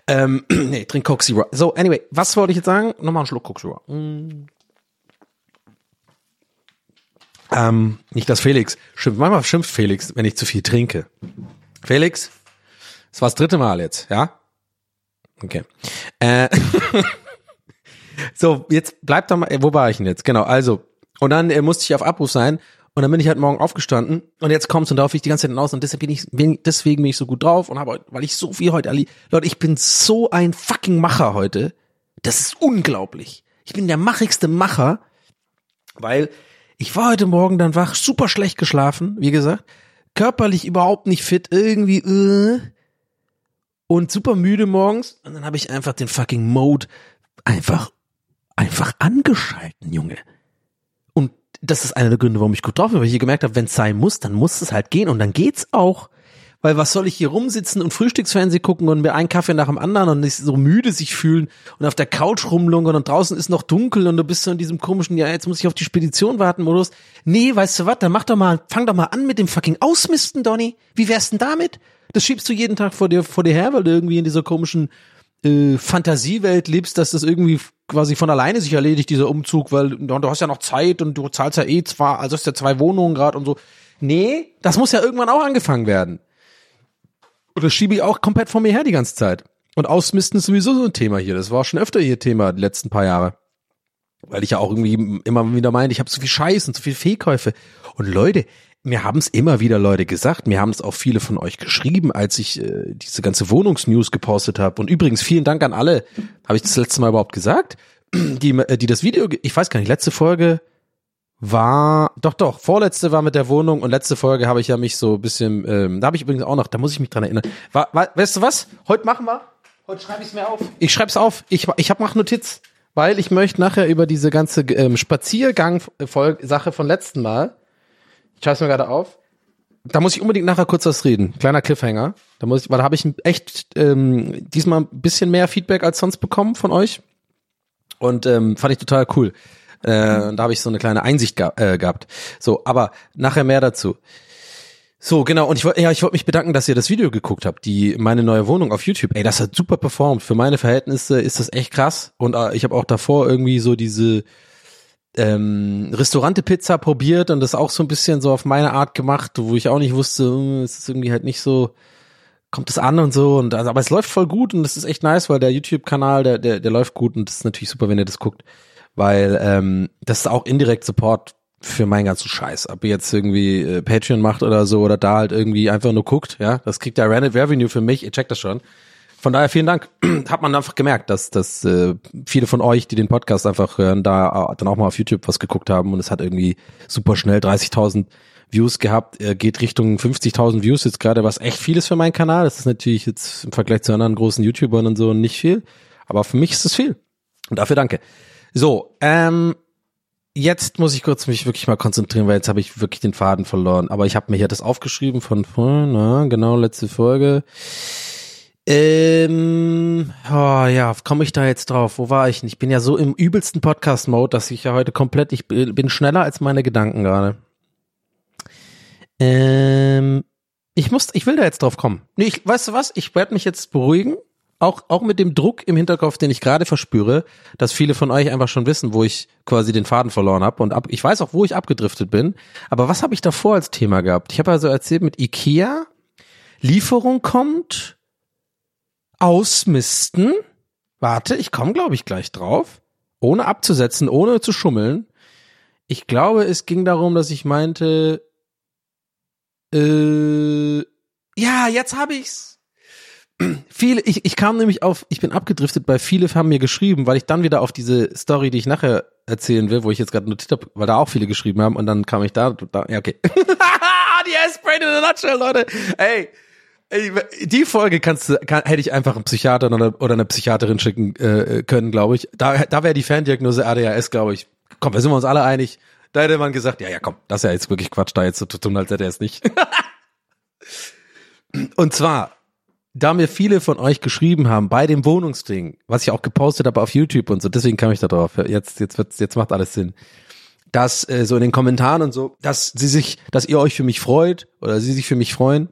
Ähm, (clears throat) nee, trink Coke Zero. So, anyway, was wollte ich jetzt sagen? Nochmal einen Schluck Coke Zero. Mm. Ähm, nicht, dass Felix schimpft. Manchmal schimpft Felix, wenn ich zu viel trinke. Felix, das war das dritte Mal jetzt, ja? Okay. Äh, (laughs) so, jetzt bleibt doch mal, wo war ich denn jetzt? Genau, also, und dann äh, musste ich auf Abruf sein und dann bin ich halt morgen aufgestanden und jetzt kommt's und darauf ich die ganze Zeit hinaus und deshalb bin ich, deswegen bin ich so gut drauf und habe, weil ich so viel heute erlebt. Leute, ich bin so ein fucking Macher heute. Das ist unglaublich. Ich bin der machigste Macher, weil ich war heute Morgen dann wach, super schlecht geschlafen, wie gesagt, körperlich überhaupt nicht fit, irgendwie äh, und super müde morgens. Und dann habe ich einfach den fucking Mode einfach einfach angeschalten, Junge. Und das ist einer der Gründe, warum ich gut drauf bin, weil ich hier gemerkt habe, wenn es sein muss, dann muss es halt gehen und dann geht's auch. Weil was soll ich hier rumsitzen und Frühstücksfernsehen gucken und mir einen Kaffee nach dem anderen und nicht so müde sich fühlen und auf der Couch rumlungern und draußen ist noch dunkel und du bist so in diesem komischen, ja, jetzt muss ich auf die Spedition warten Modus. Nee, weißt du was, dann mach doch mal, fang doch mal an mit dem fucking Ausmisten, Donny. Wie wär's denn damit? Das schiebst du jeden Tag vor dir, vor dir her, weil du irgendwie in dieser komischen äh, Fantasiewelt lebst, dass das irgendwie quasi von alleine sich erledigt, dieser Umzug, weil du hast ja noch Zeit und du zahlst ja eh zwar, also hast ja zwei Wohnungen gerade und so. Nee, das muss ja irgendwann auch angefangen werden. Und das schiebe ich auch komplett von mir her die ganze Zeit. Und Ausmisten ist sowieso so ein Thema hier. Das war schon öfter hier Thema die letzten paar Jahre. Weil ich ja auch irgendwie immer wieder meinte, ich habe so viel Scheiß und so viel Fehlkäufe. Und Leute, mir haben es immer wieder Leute gesagt, mir haben es auch viele von euch geschrieben, als ich äh, diese ganze Wohnungsnews gepostet habe. Und übrigens vielen Dank an alle, habe ich das letzte Mal überhaupt gesagt, die, äh, die das Video, ich weiß gar nicht, letzte Folge war, doch, doch, vorletzte war mit der Wohnung und letzte Folge habe ich ja mich so ein bisschen, ähm, da habe ich übrigens auch noch, da muss ich mich dran erinnern. War, war, weißt du was? Heute machen wir, heute schreibe ich es mir auf. Ich schreibe es auf, ich, ich habe mach Notiz, weil ich möchte nachher über diese ganze ähm, Spaziergang-Sache von letzten Mal, ich schreibe es mir gerade auf, da muss ich unbedingt nachher kurz was reden. Kleiner Cliffhanger. Da muss ich, weil da habe ich echt ähm, diesmal ein bisschen mehr Feedback als sonst bekommen von euch. Und ähm, fand ich total cool. Äh, da habe ich so eine kleine Einsicht ge äh, gehabt. So, aber nachher mehr dazu. So, genau, und ich wollte ja, ich wollte mich bedanken, dass ihr das Video geguckt habt, die meine neue Wohnung auf YouTube. Ey, das hat super performt. Für meine Verhältnisse ist das echt krass. Und äh, ich habe auch davor irgendwie so diese ähm, Restaurante-Pizza probiert und das auch so ein bisschen so auf meine Art gemacht, wo ich auch nicht wusste, äh, es ist irgendwie halt nicht so, kommt es an und so. Und also, aber es läuft voll gut und das ist echt nice, weil der YouTube-Kanal, der, der, der läuft gut und das ist natürlich super, wenn ihr das guckt. Weil ähm, das ist auch indirekt Support für meinen ganzen Scheiß. Ob ihr jetzt irgendwie äh, Patreon macht oder so oder da halt irgendwie einfach nur guckt, ja, das kriegt der Random Revenue für mich, ihr checkt das schon. Von daher vielen Dank. (clears throat) Hat man einfach gemerkt, dass, dass äh, viele von euch, die den Podcast einfach hören, da äh, dann auch mal auf YouTube was geguckt haben und es hat irgendwie super schnell 30.000 Views gehabt, äh, geht Richtung 50.000 Views jetzt gerade, was echt viel ist für meinen Kanal. Das ist natürlich jetzt im Vergleich zu anderen großen YouTubern und so nicht viel, aber für mich ist es viel. Und dafür danke. So, ähm, jetzt muss ich kurz mich wirklich mal konzentrieren, weil jetzt habe ich wirklich den Faden verloren. Aber ich habe mir hier das aufgeschrieben von vorhin, na, genau, letzte Folge. Ähm, oh ja, komme ich da jetzt drauf? Wo war ich denn? Ich bin ja so im übelsten Podcast-Mode, dass ich ja heute komplett, ich bin schneller als meine Gedanken gerade. Ähm, ich muss, ich will da jetzt drauf kommen. Nee, ich, weißt du was? Ich werde mich jetzt beruhigen. Auch, auch mit dem Druck im Hinterkopf, den ich gerade verspüre, dass viele von euch einfach schon wissen, wo ich quasi den Faden verloren habe. Und ab, ich weiß auch, wo ich abgedriftet bin. Aber was habe ich davor als Thema gehabt? Ich habe also erzählt mit Ikea, Lieferung kommt, ausmisten. Warte, ich komme, glaube ich, gleich drauf. Ohne abzusetzen, ohne zu schummeln. Ich glaube, es ging darum, dass ich meinte, äh, ja, jetzt habe ich's. Viele, ich, ich kam nämlich auf, ich bin abgedriftet, weil viele haben mir geschrieben, weil ich dann wieder auf diese Story, die ich nachher erzählen will, wo ich jetzt gerade notiert habe, weil da auch viele geschrieben haben und dann kam ich da, da ja, okay. (laughs) die Aspirin in a nutshell, Leute. Ey, ey, die Folge kannst du, kann, hätte ich einfach einen Psychiater oder, oder eine Psychiaterin schicken äh, können, glaube ich. Da, da wäre die Ferndiagnose ADHS, glaube ich. Komm, da sind wir uns alle einig. Da hätte man gesagt, ja, ja, komm, das ist ja jetzt wirklich Quatsch, da jetzt zu tun, als hätte er es nicht. (laughs) Und zwar, da mir viele von euch geschrieben haben bei dem Wohnungsding, was ich auch gepostet habe auf YouTube und so, deswegen kam ich da drauf. Jetzt, jetzt wird's, jetzt macht alles Sinn. Dass äh, so in den Kommentaren und so, dass sie sich, dass ihr euch für mich freut oder sie sich für mich freuen,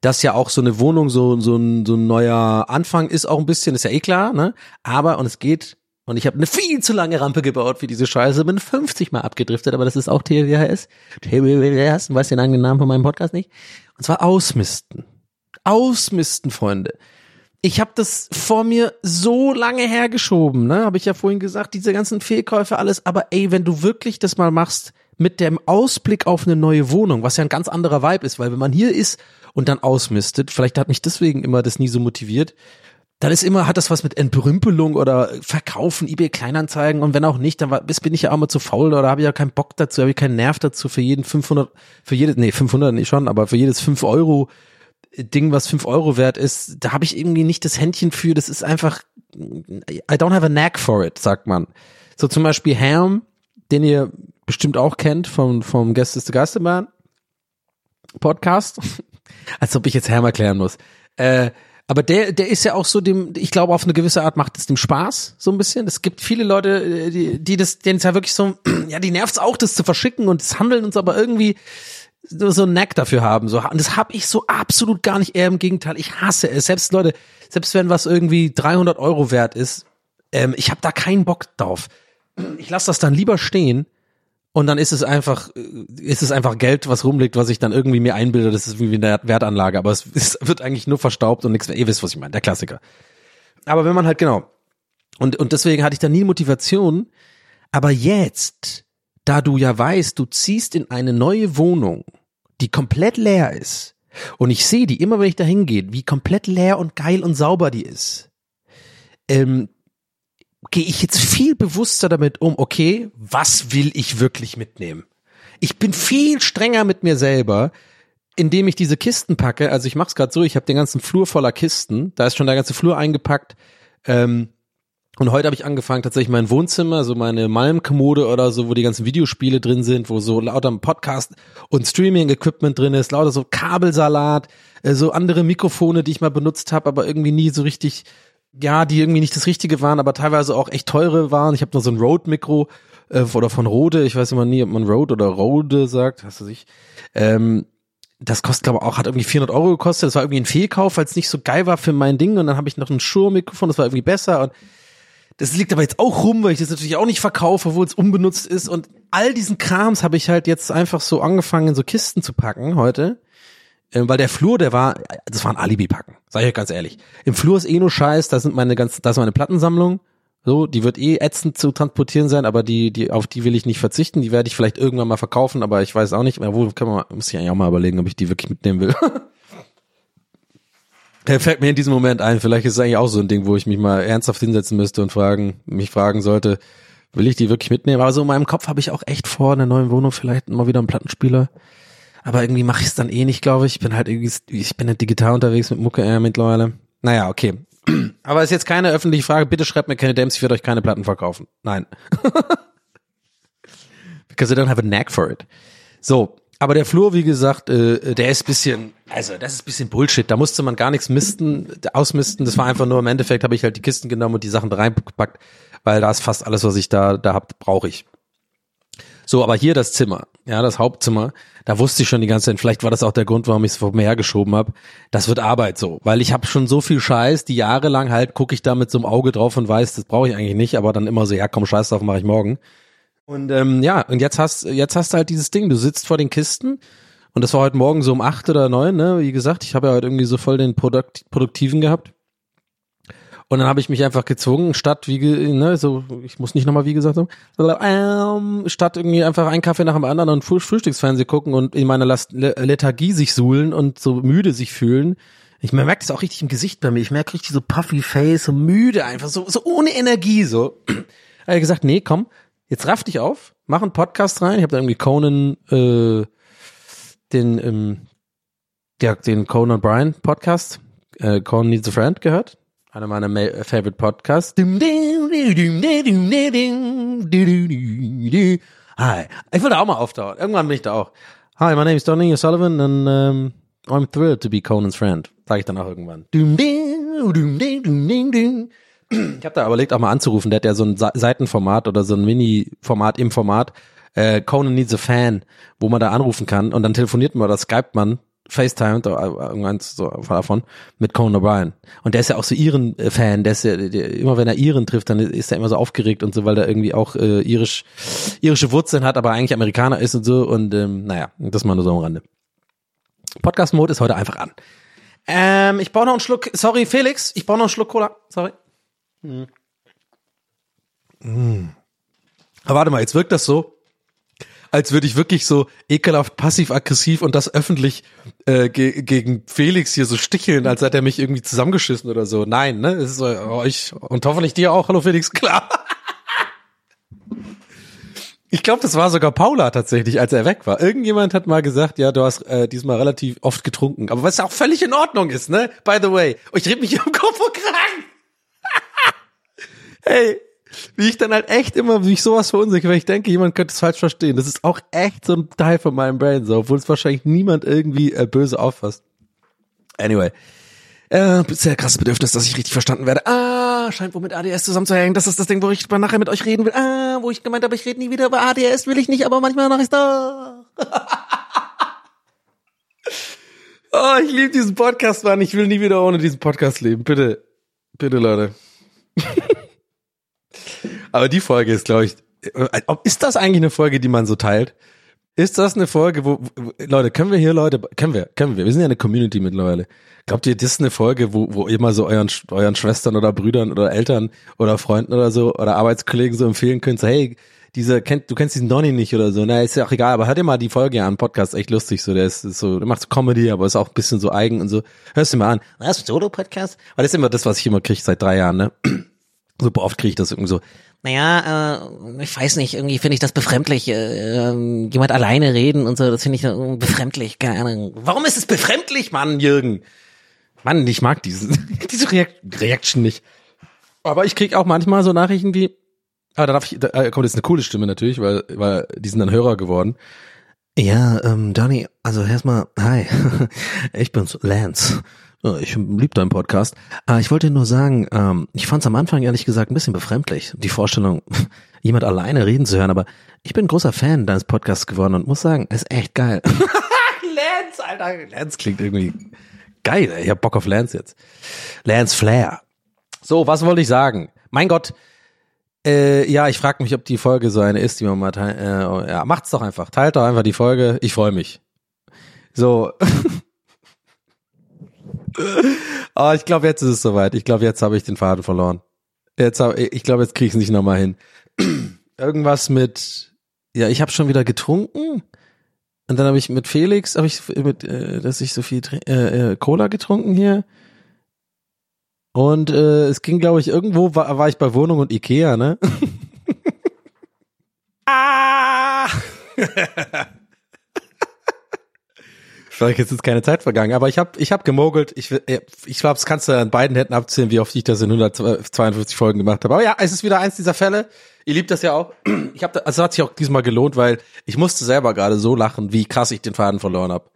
dass ja auch so eine Wohnung so so ein, so ein neuer Anfang ist auch ein bisschen, ist ja eh klar, ne? Aber und es geht und ich habe eine viel zu lange Rampe gebaut für diese Scheiße, bin 50 mal abgedriftet, aber das ist auch TWHS. TWHS, du weißt den eigenen Namen von meinem Podcast nicht. Und zwar ausmisten. Ausmisten, Freunde. Ich habe das vor mir so lange hergeschoben, ne? Habe ich ja vorhin gesagt, diese ganzen Fehlkäufe, alles. Aber ey, wenn du wirklich das mal machst mit dem Ausblick auf eine neue Wohnung, was ja ein ganz anderer Vibe ist, weil wenn man hier ist und dann ausmistet, vielleicht hat mich deswegen immer das nie so motiviert, dann ist immer, hat das was mit Entbrümpelung oder Verkaufen, eBay Kleinanzeigen und wenn auch nicht, dann war, bin ich ja auch mal zu faul oder habe ich ja keinen Bock dazu, habe ich keinen Nerv dazu für jeden 500, für jedes, nee, 500 nicht schon, aber für jedes 5 Euro Ding, was fünf Euro wert ist, da habe ich irgendwie nicht das Händchen für. Das ist einfach, I don't have a knack for it, sagt man. So zum Beispiel Ham, den ihr bestimmt auch kennt vom, vom Gäste ist der Geisterbahn Podcast. (laughs) Als ob ich jetzt Ham erklären muss. Äh, aber der, der ist ja auch so dem, ich glaube, auf eine gewisse Art macht es dem Spaß, so ein bisschen. Es gibt viele Leute, äh, die, die das, denen es ja wirklich so, (clears throat) ja, die nervt's auch, das zu verschicken und das Handeln und so, aber irgendwie so, einen Knack dafür haben. So, und das habe ich so absolut gar nicht, eher im Gegenteil. Ich hasse es. Selbst Leute, selbst wenn was irgendwie 300 Euro wert ist, ähm, ich habe da keinen Bock drauf. Ich lasse das dann lieber stehen und dann ist es einfach, ist es einfach Geld, was rumliegt, was ich dann irgendwie mir einbilde, das ist wie eine Wertanlage, aber es ist, wird eigentlich nur verstaubt und nichts mehr. Ihr wisst, was ich meine, der Klassiker. Aber wenn man halt, genau. Und, und deswegen hatte ich da nie Motivation. Aber jetzt, da du ja weißt, du ziehst in eine neue Wohnung, die komplett leer ist, und ich sehe die immer, wenn ich da hingehe, wie komplett leer und geil und sauber die ist, ähm, gehe ich jetzt viel bewusster damit um, okay, was will ich wirklich mitnehmen? Ich bin viel strenger mit mir selber, indem ich diese Kisten packe. Also ich mache es gerade so, ich habe den ganzen Flur voller Kisten, da ist schon der ganze Flur eingepackt. Ähm, und heute habe ich angefangen, tatsächlich mein Wohnzimmer, so meine Malmkommode oder so, wo die ganzen Videospiele drin sind, wo so lauter Podcast und Streaming-Equipment drin ist, lauter so Kabelsalat, äh, so andere Mikrofone, die ich mal benutzt habe, aber irgendwie nie so richtig ja, die irgendwie nicht das Richtige waren, aber teilweise auch echt teure waren. Ich habe noch so ein Rode-Mikro äh, oder von Rode, ich weiß immer nie, ob man Rode oder Rode sagt, hast du sich. Ähm, das kostet, glaube ich, auch, hat irgendwie 400 Euro gekostet. Das war irgendwie ein Fehlkauf, weil es nicht so geil war für mein Ding. Und dann habe ich noch ein Shure-Mikrofon, das war irgendwie besser. Und das liegt aber jetzt auch rum, weil ich das natürlich auch nicht verkaufe, obwohl es unbenutzt ist. Und all diesen Krams habe ich halt jetzt einfach so angefangen, in so Kisten zu packen heute. Ähm, weil der Flur, der war, das war ein Alibi-Packen, sag ich euch ganz ehrlich. Im Flur ist eh nur Scheiß, da sind meine ganz, da ist meine Plattensammlung. So, die wird eh ätzend zu transportieren sein, aber die, die, auf die will ich nicht verzichten. Die werde ich vielleicht irgendwann mal verkaufen, aber ich weiß auch nicht. Wo kann man, muss ich eigentlich auch mal überlegen, ob ich die wirklich mitnehmen will. (laughs) Der fällt mir in diesem Moment ein. Vielleicht ist es eigentlich auch so ein Ding, wo ich mich mal ernsthaft hinsetzen müsste und fragen, mich fragen sollte, will ich die wirklich mitnehmen? Aber so in meinem Kopf habe ich auch echt vor, in der neuen Wohnung vielleicht mal wieder einen Plattenspieler aber irgendwie mache ich es dann eh nicht, glaube ich. Ich bin halt irgendwie, ich bin halt digital unterwegs mit Mucke äh, mittlerweile. Naja, okay. (clears throat) Aber ist jetzt keine öffentliche Frage. Bitte schreibt mir keine Dams, ich werde euch keine Platten verkaufen. Nein. (laughs) Because I don't have a knack for it. So, aber der Flur, wie gesagt, äh, der ist bisschen, also das ist bisschen Bullshit. Da musste man gar nichts misten, ausmisten. Das war einfach nur im Endeffekt habe ich halt die Kisten genommen und die Sachen da reingepackt, weil da ist fast alles, was ich da da hab, brauche ich. So, aber hier das Zimmer, ja, das Hauptzimmer, da wusste ich schon die ganze Zeit, vielleicht war das auch der Grund, warum ich es vor mir hergeschoben habe. Das wird Arbeit so, weil ich habe schon so viel Scheiß, die jahrelang halt gucke ich da mit so einem Auge drauf und weiß, das brauche ich eigentlich nicht, aber dann immer so, ja, komm, Scheiß drauf, mache ich morgen. Und ähm, ja, und jetzt hast jetzt hast du halt dieses Ding, du sitzt vor den Kisten und das war heute Morgen so um acht oder neun, ne? Wie gesagt, ich habe ja heute irgendwie so voll den Produkt, Produktiven gehabt. Und dann habe ich mich einfach gezwungen, statt wie, ne, so, ich muss nicht nochmal wie gesagt haben, ähm, statt irgendwie einfach einen Kaffee nach dem anderen und Frühstücksfernsehen gucken und in meiner Lethargie sich suhlen und so müde sich fühlen. Ich merke das auch richtig im Gesicht bei mir. Ich merke richtig so puffy face, so müde einfach, so, so ohne Energie, so. (clears throat) habe ich gesagt, nee, komm, jetzt raff dich auf, mach einen Podcast rein. Ich habe da irgendwie Conan, äh, den, ähm, ja, den Conan Bryan Podcast, äh, Conan Needs a Friend gehört einer meiner Ma Favorite Podcasts. Hi, ich würde auch mal auftauchen. Irgendwann bin ich da auch. Hi, my name is Donny O'Sullivan and um, I'm thrilled to be Conan's friend. Sag ich dann auch irgendwann. Ich habe da überlegt, auch mal anzurufen. Der hat ja so ein Seitenformat oder so ein Mini-Format im Format. Äh, Conan needs a fan, wo man da anrufen kann und dann telefoniert man oder skypt man FaceTime oder irgendeins so davon mit Conan O'Brien. Und der ist ja auch so ihren äh, Fan, der ist ja, der, immer wenn er ihren trifft, dann ist er immer so aufgeregt und so, weil er irgendwie auch äh, irisch, irische Wurzeln hat, aber eigentlich Amerikaner ist und so. Und ähm, naja, das mal nur so am Rande. Podcast-Mode ist heute einfach an. Ähm, ich brauche noch einen Schluck, sorry Felix, ich brauche noch einen Schluck Cola, sorry. Hm. Hm. Aber warte mal, jetzt wirkt das so, als würde ich wirklich so ekelhaft passiv-aggressiv und das öffentlich äh, ge gegen Felix hier so sticheln, als hätte er mich irgendwie zusammengeschissen oder so. Nein, ne? Es ist euch und hoffentlich dir auch. Hallo Felix, (laughs) klar. Ich glaube, das war sogar Paula tatsächlich, als er weg war. Irgendjemand hat mal gesagt, ja, du hast äh, diesmal relativ oft getrunken. Aber was ja auch völlig in Ordnung ist, ne? By the way. Oh, ich rede mich im Kopf und Kragen. Hey, wie ich dann halt echt immer, wie ich sowas verunsicher, weil ich denke, jemand könnte es falsch verstehen. Das ist auch echt so ein Teil von meinem Brain, so, obwohl es wahrscheinlich niemand irgendwie äh, böse auffasst. Anyway. Äh, sehr krasses Bedürfnis, dass ich richtig verstanden werde. Ah, scheint wohl mit ADS zusammenzuhängen. Das ist das Ding, wo ich nachher mit euch reden will. Ah, wo ich gemeint habe, ich rede nie wieder über ADS, will ich nicht, aber manchmal mache ich da. (laughs) oh, ich liebe diesen Podcast, Mann. Ich will nie wieder ohne diesen Podcast leben. Bitte. Bitte, Leute. (laughs) aber die Folge ist, glaube ich, äh, ist das eigentlich eine Folge, die man so teilt? Ist das eine Folge, wo, wo Leute, können wir hier Leute, können wir, können wir, wir sind ja eine Community mittlerweile. Glaubt ihr, das ist eine Folge, wo, wo ihr mal so euren, euren Schwestern oder Brüdern oder Eltern oder Freunden oder so oder Arbeitskollegen so empfehlen könnt, so, hey, diese, kennt, du kennst diesen Donny nicht oder so, na, ist ja auch egal, aber hör dir mal die Folge an, Podcast, echt lustig, so, der ist, ist so, der macht so Comedy, aber ist auch ein bisschen so eigen und so, hörst du mal an, was, Solo-Podcast? Weil das ist immer das, was ich immer kriege seit drei Jahren, ne? Super oft kriege ich das irgendwie so, naja, äh, ich weiß nicht, irgendwie finde ich das befremdlich, äh, äh, jemand alleine reden und so, das finde ich äh, befremdlich, keine Ahnung. Warum ist es befremdlich, Mann, Jürgen? Mann, ich mag (laughs) diese, diese React Reaction nicht. Aber ich krieg auch manchmal so Nachrichten wie, ah, da darf ich, da kommt jetzt eine coole Stimme natürlich, weil, weil die sind dann Hörer geworden. Ja, ähm, Donny, also erstmal, hi, (laughs) ich bin's, Lance. Ich lieb deinen Podcast. Äh, ich wollte nur sagen, ähm, ich fand es am Anfang ehrlich gesagt ein bisschen befremdlich, die Vorstellung, (laughs) jemand alleine reden zu hören, aber ich bin großer Fan deines Podcasts geworden und muss sagen, ist echt geil. (laughs) Lance, Alter, Lance klingt irgendwie geil. Ich hab Bock auf Lance jetzt. Lance Flair. So, was wollte ich sagen? Mein Gott, äh, ja, ich frage mich, ob die Folge so eine ist, die man mal teilt. Äh, ja, macht's doch einfach. Teilt doch einfach die Folge. Ich freue mich. So. (laughs) Aber ich glaube, jetzt ist es soweit. Ich glaube, jetzt habe ich den Faden verloren. Jetzt hab, ich glaube, jetzt kriege ich es nicht nochmal hin. (clears throat) Irgendwas mit, ja, ich habe schon wieder getrunken. Und dann habe ich mit Felix, habe ich mit, äh, dass ich so viel äh, äh, Cola getrunken hier. Und äh, es ging, glaube ich, irgendwo war, war ich bei Wohnung und Ikea, ne? ah! (laughs) (laughs) (laughs) Vielleicht ist jetzt keine Zeit vergangen, aber ich habe ich hab gemogelt. Ich, äh, ich glaube, es kannst du an beiden Händen abzählen, wie oft ich das in 152 Folgen gemacht habe. Aber ja, es ist wieder eins dieser Fälle. Ihr liebt das ja auch. Ich habe, also hat sich auch diesmal gelohnt, weil ich musste selber gerade so lachen, wie krass ich den Faden verloren habe.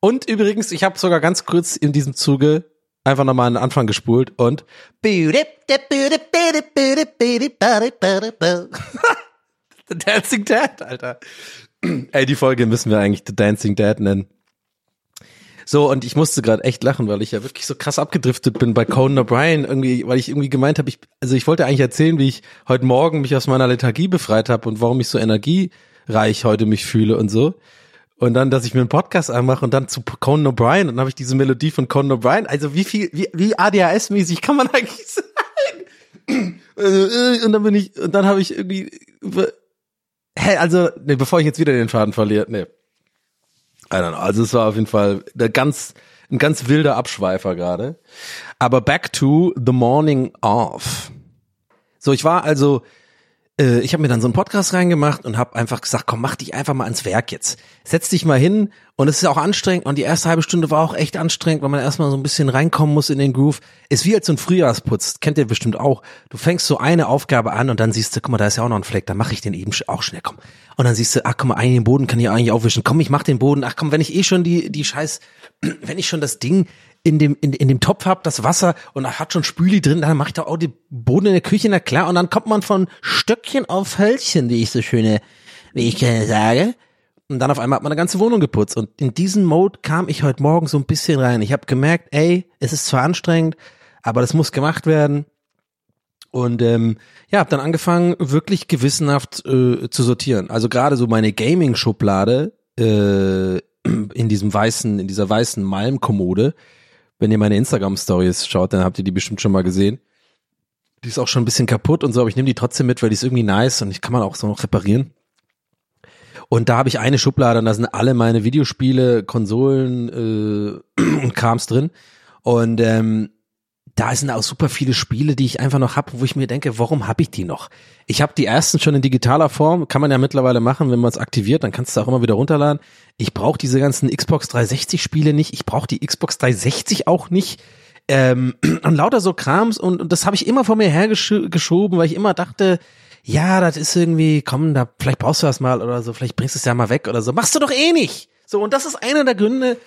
Und übrigens, ich habe sogar ganz kurz in diesem Zuge einfach nochmal an den Anfang gespult und (laughs) The Dancing Dad, Alter. Ey, die Folge müssen wir eigentlich The Dancing Dad nennen. So, und ich musste gerade echt lachen, weil ich ja wirklich so krass abgedriftet bin bei Conan O'Brien, irgendwie, weil ich irgendwie gemeint habe, ich, also ich wollte eigentlich erzählen, wie ich heute Morgen mich aus meiner Lethargie befreit habe und warum ich so energiereich heute mich fühle und so. Und dann, dass ich mir einen Podcast anmache und dann zu Conan O'Brien und dann habe ich diese Melodie von Conan O'Brien. Also wie viel, wie, wie ADHS-mäßig kann man (laughs) eigentlich sein? Und dann bin ich, und dann habe ich irgendwie, hä, also, nee, bevor ich jetzt wieder den Faden verliere, nee. I don't know. Also es war auf jeden Fall der ganz, ein ganz wilder Abschweifer gerade. Aber back to the morning of. So, ich war also äh, ich habe mir dann so einen Podcast reingemacht und habe einfach gesagt, komm, mach dich einfach mal ans Werk jetzt. Setz dich mal hin und es ist auch anstrengend und die erste halbe Stunde war auch echt anstrengend, weil man erstmal so ein bisschen reinkommen muss in den Groove. Ist wie als so ein Frühjahrsputz, kennt ihr bestimmt auch. Du fängst so eine Aufgabe an und dann siehst du, guck mal, da ist ja auch noch ein Fleck, da mache ich den eben auch schnell, komm. Und dann siehst du, ach guck mal, einen den Boden kann ich eigentlich aufwischen. Komm, ich mach den Boden. Ach komm, wenn ich eh schon die die Scheiß, (clears throat) wenn ich schon das Ding in dem, in, in dem Topf hab, das Wasser und hat schon Spüli drin, dann mache ich da auch den Boden in der Küche, na klar. Und dann kommt man von Stöckchen auf Hölzchen, wie ich so schöne, wie ich gerne sage. Und dann auf einmal hat man eine ganze Wohnung geputzt. Und in diesen Mode kam ich heute Morgen so ein bisschen rein. Ich habe gemerkt, ey, es ist zwar anstrengend, aber das muss gemacht werden. Und ähm, ja, habe dann angefangen, wirklich gewissenhaft äh, zu sortieren. Also gerade so meine Gaming-Schublade äh, (clears throat) in diesem weißen, in dieser weißen Malmkommode, wenn ihr meine Instagram-Stories schaut, dann habt ihr die bestimmt schon mal gesehen. Die ist auch schon ein bisschen kaputt und so, aber ich nehme die trotzdem mit, weil die ist irgendwie nice und ich kann man auch so noch reparieren. Und da habe ich eine Schublade und da sind alle meine Videospiele, Konsolen äh, (clears throat) und Krams drin. Und ähm, da sind auch super viele Spiele, die ich einfach noch hab, wo ich mir denke, warum habe ich die noch? Ich habe die ersten schon in digitaler Form, kann man ja mittlerweile machen, wenn man es aktiviert, dann kannst du auch immer wieder runterladen. Ich brauche diese ganzen Xbox 360 Spiele nicht, ich brauche die Xbox 360 auch nicht. Ähm, (clears throat) und lauter so Krams und, und das habe ich immer vor mir hergeschoben, weil ich immer dachte, ja, das ist irgendwie, komm, da vielleicht brauchst du das mal oder so, vielleicht bringst du es ja mal weg oder so. Machst du doch eh nicht. So, und das ist einer der Gründe,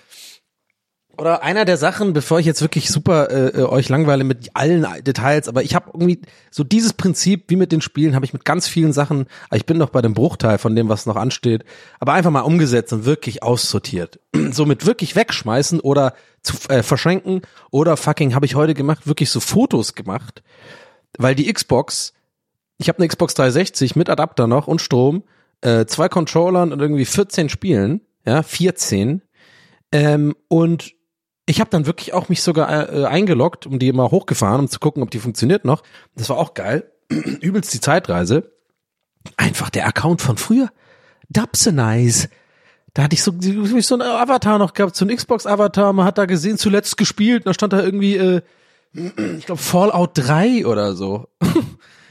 oder einer der Sachen, bevor ich jetzt wirklich super äh, äh euch langweile mit allen Details, aber ich habe irgendwie so dieses Prinzip, wie mit den Spielen, habe ich mit ganz vielen Sachen, ich bin noch bei dem Bruchteil von dem, was noch ansteht, aber einfach mal umgesetzt und wirklich aussortiert. (clears throat) Somit wirklich wegschmeißen oder zu äh, verschenken oder fucking habe ich heute gemacht, wirklich so Fotos gemacht, weil die Xbox, ich habe eine Xbox 360 mit Adapter noch und Strom, äh, zwei Controllern und irgendwie 14 Spielen, ja, 14 ähm, und ich habe dann wirklich auch mich sogar äh, eingeloggt und die mal hochgefahren, um zu gucken, ob die funktioniert noch. Das war auch geil. (clears throat) Übelst die Zeitreise. Einfach der Account von früher. Dubsonize. Da hatte ich so, so einen Avatar noch gehabt, so einen Xbox-Avatar. Man hat da gesehen, zuletzt gespielt. da stand da irgendwie, äh, ich glaube, Fallout 3 oder so. (laughs)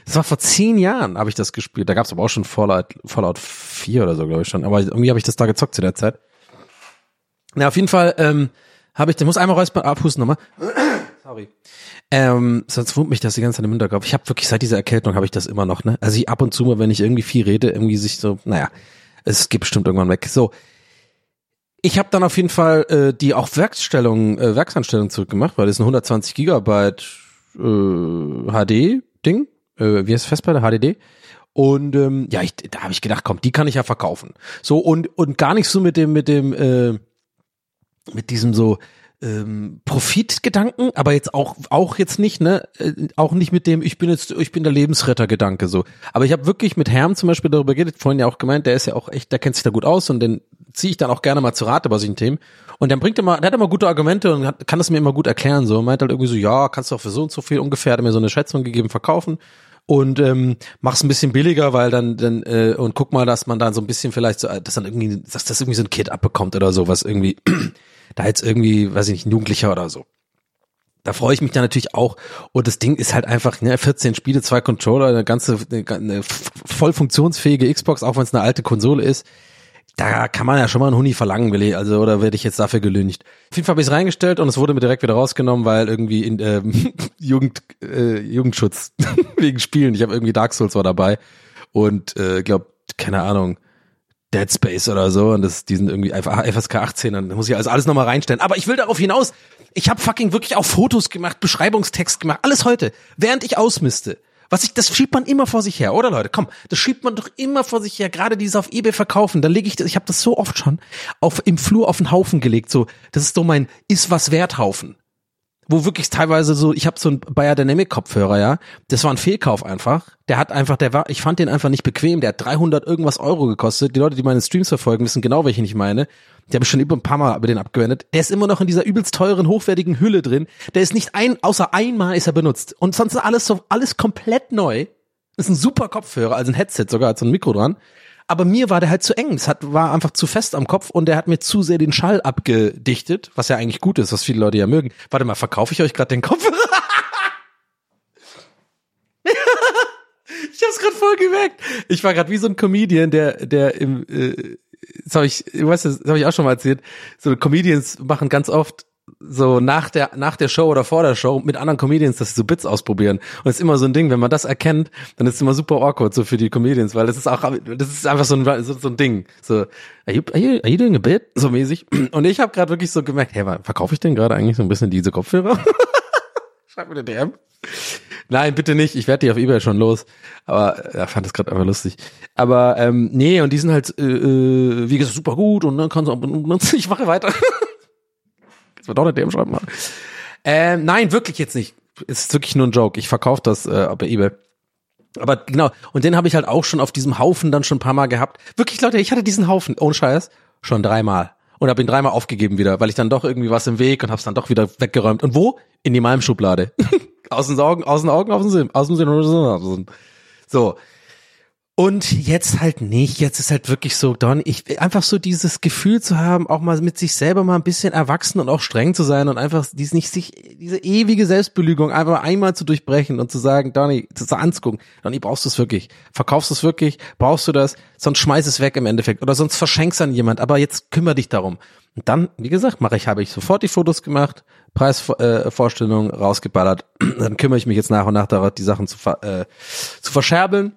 Das war vor zehn Jahren, habe ich das gespielt. Da gab es aber auch schon Fallout, Fallout 4 oder so, glaube ich schon. Aber irgendwie habe ich das da gezockt zu der Zeit. Na, auf jeden Fall, ähm, habe ich, der muss einmal räuspern, abhusten nochmal. (clears throat) Sorry. Ähm, sonst wundert mich das die ganze Zeit im Hinterkopf. Ich habe wirklich seit dieser Erkältung habe ich das immer noch, ne? Also ich ab und zu mal, wenn ich irgendwie viel rede, irgendwie sich so, naja, es geht bestimmt irgendwann weg. So. Ich habe dann auf jeden Fall äh, die auch Werkstellung, äh, Werksanstellung zurückgemacht, weil das ist ein 120 Gigabyte äh, HD-Ding. Äh, wie heißt Festplatte? HDD. Und ähm, ja, ich, da habe ich gedacht, komm, die kann ich ja verkaufen. So und und gar nicht so mit dem mit dem äh, mit diesem so ähm, Profitgedanken, aber jetzt auch auch jetzt nicht, ne, äh, auch nicht mit dem ich bin jetzt ich bin der Lebensretter Gedanke so. Aber ich habe wirklich mit Herm zum Beispiel darüber geredet, vorhin ja auch gemeint, der ist ja auch echt, der kennt sich da gut aus und den ziehe ich dann auch gerne mal zu Rate bei solchen Themen. Und dann bringt immer, der hat immer gute Argumente und hat, kann das mir immer gut erklären. So meint halt irgendwie so, ja, kannst du auch für so und so viel ungefähr, hat er mir so eine Schätzung gegeben, verkaufen und ähm, mach's ein bisschen billiger, weil dann dann äh, und guck mal, dass man dann so ein bisschen vielleicht so, dass dann irgendwie, dass das irgendwie so ein Kit abbekommt oder so, was irgendwie da jetzt irgendwie, weiß ich nicht, ein Jugendlicher oder so. Da freue ich mich dann natürlich auch. Und das Ding ist halt einfach, ne, 14 Spiele, zwei Controller, eine ganze, eine, eine voll funktionsfähige Xbox, auch wenn es eine alte Konsole ist. Da kann man ja schon mal einen Huni verlangen, will ich, also, oder werde ich jetzt dafür gelüncht. Auf jeden Fall habe ich es reingestellt und es wurde mir direkt wieder rausgenommen, weil irgendwie in ähm, (laughs) Jugend, äh, Jugendschutz (laughs) wegen Spielen. Ich habe irgendwie Dark Souls war dabei und äh, glaube, keine Ahnung, Dead Space oder so und das, die sind irgendwie FSK 18, dann muss ich also alles nochmal reinstellen. Aber ich will darauf hinaus, ich habe fucking wirklich auch Fotos gemacht, Beschreibungstext gemacht, alles heute, während ich ausmiste. Was ich, das schiebt man immer vor sich her, oder Leute? Komm, das schiebt man doch immer vor sich her. Gerade dieses auf eBay verkaufen, da lege ich, das, ich habe das so oft schon auf im Flur auf den Haufen gelegt. So, das ist so mein ist was wert Haufen wo wirklich teilweise so, ich habe so ein Bayer Dynamic Kopfhörer, ja, das war ein Fehlkauf einfach. Der hat einfach, der war, ich fand den einfach nicht bequem. Der hat 300 irgendwas Euro gekostet. Die Leute, die meine Streams verfolgen, wissen genau, welchen ich meine. Die habe ich schon über ein paar Mal über den abgewendet. Der ist immer noch in dieser übelst teuren, hochwertigen Hülle drin. Der ist nicht ein, außer einmal ist er benutzt. Und sonst ist alles so, alles komplett neu. Ist ein super Kopfhörer, also ein Headset sogar, hat so ein Mikro dran. Aber mir war der halt zu eng. Es hat, war einfach zu fest am Kopf und der hat mir zu sehr den Schall abgedichtet, was ja eigentlich gut ist, was viele Leute ja mögen. Warte mal, verkaufe ich euch gerade den Kopf? (laughs) ich hab's gerade voll gemerkt. Ich war gerade wie so ein Comedian, der, der im, äh, das habe ich, ich weiß, das habe ich auch schon mal erzählt. So Comedians machen ganz oft so nach der nach der Show oder vor der Show mit anderen Comedians, dass sie so Bits ausprobieren. Und es ist immer so ein Ding, wenn man das erkennt, dann ist es immer super awkward so für die Comedians, weil das ist auch das ist einfach so ein so, so ein Ding. So are you, are you, are you doing a bit so mäßig. Und ich habe gerade wirklich so gemerkt, hey, verkaufe ich denn gerade eigentlich so ein bisschen diese Kopfhörer? (laughs) Schreib mir eine DM. Nein, bitte nicht. Ich werde die auf eBay schon los. Aber er ja, fand das gerade einfach lustig. Aber ähm, nee, und die sind halt, äh, äh wie gesagt, super gut und dann kannst du (laughs) ich mache weiter. Jetzt wird doch eine DM schreiben. Mal. Ähm, nein, wirklich jetzt nicht. Ist wirklich nur ein Joke. Ich verkaufe das äh, bei eBay. Aber genau, und den habe ich halt auch schon auf diesem Haufen dann schon ein paar Mal gehabt. Wirklich, Leute, ich hatte diesen Haufen, ohne Scheiß, schon dreimal. Und habe ihn dreimal aufgegeben wieder, weil ich dann doch irgendwie was im Weg und habe es dann doch wieder weggeräumt. Und wo? In die Malmschublade. (laughs) aus den Augen, aus den Augen, aus dem Sinn, aus dem Sinn. So. Und jetzt halt nicht. Jetzt ist halt wirklich so, Don, ich einfach so dieses Gefühl zu haben, auch mal mit sich selber mal ein bisschen erwachsen und auch streng zu sein und einfach dies nicht sich, diese ewige Selbstbelügung einfach einmal zu durchbrechen und zu sagen, Donny, das anzugucken. Donny, brauchst du es wirklich? Verkaufst du es wirklich? Brauchst du das? Sonst schmeiß es weg im Endeffekt. Oder sonst verschenk's an jemand. Aber jetzt kümmere dich darum. Und dann, wie gesagt, mache ich, habe ich sofort die Fotos gemacht, Preisvorstellung äh, rausgeballert. (clears throat) dann kümmere ich mich jetzt nach und nach darauf, die Sachen zu, äh, zu verscherbeln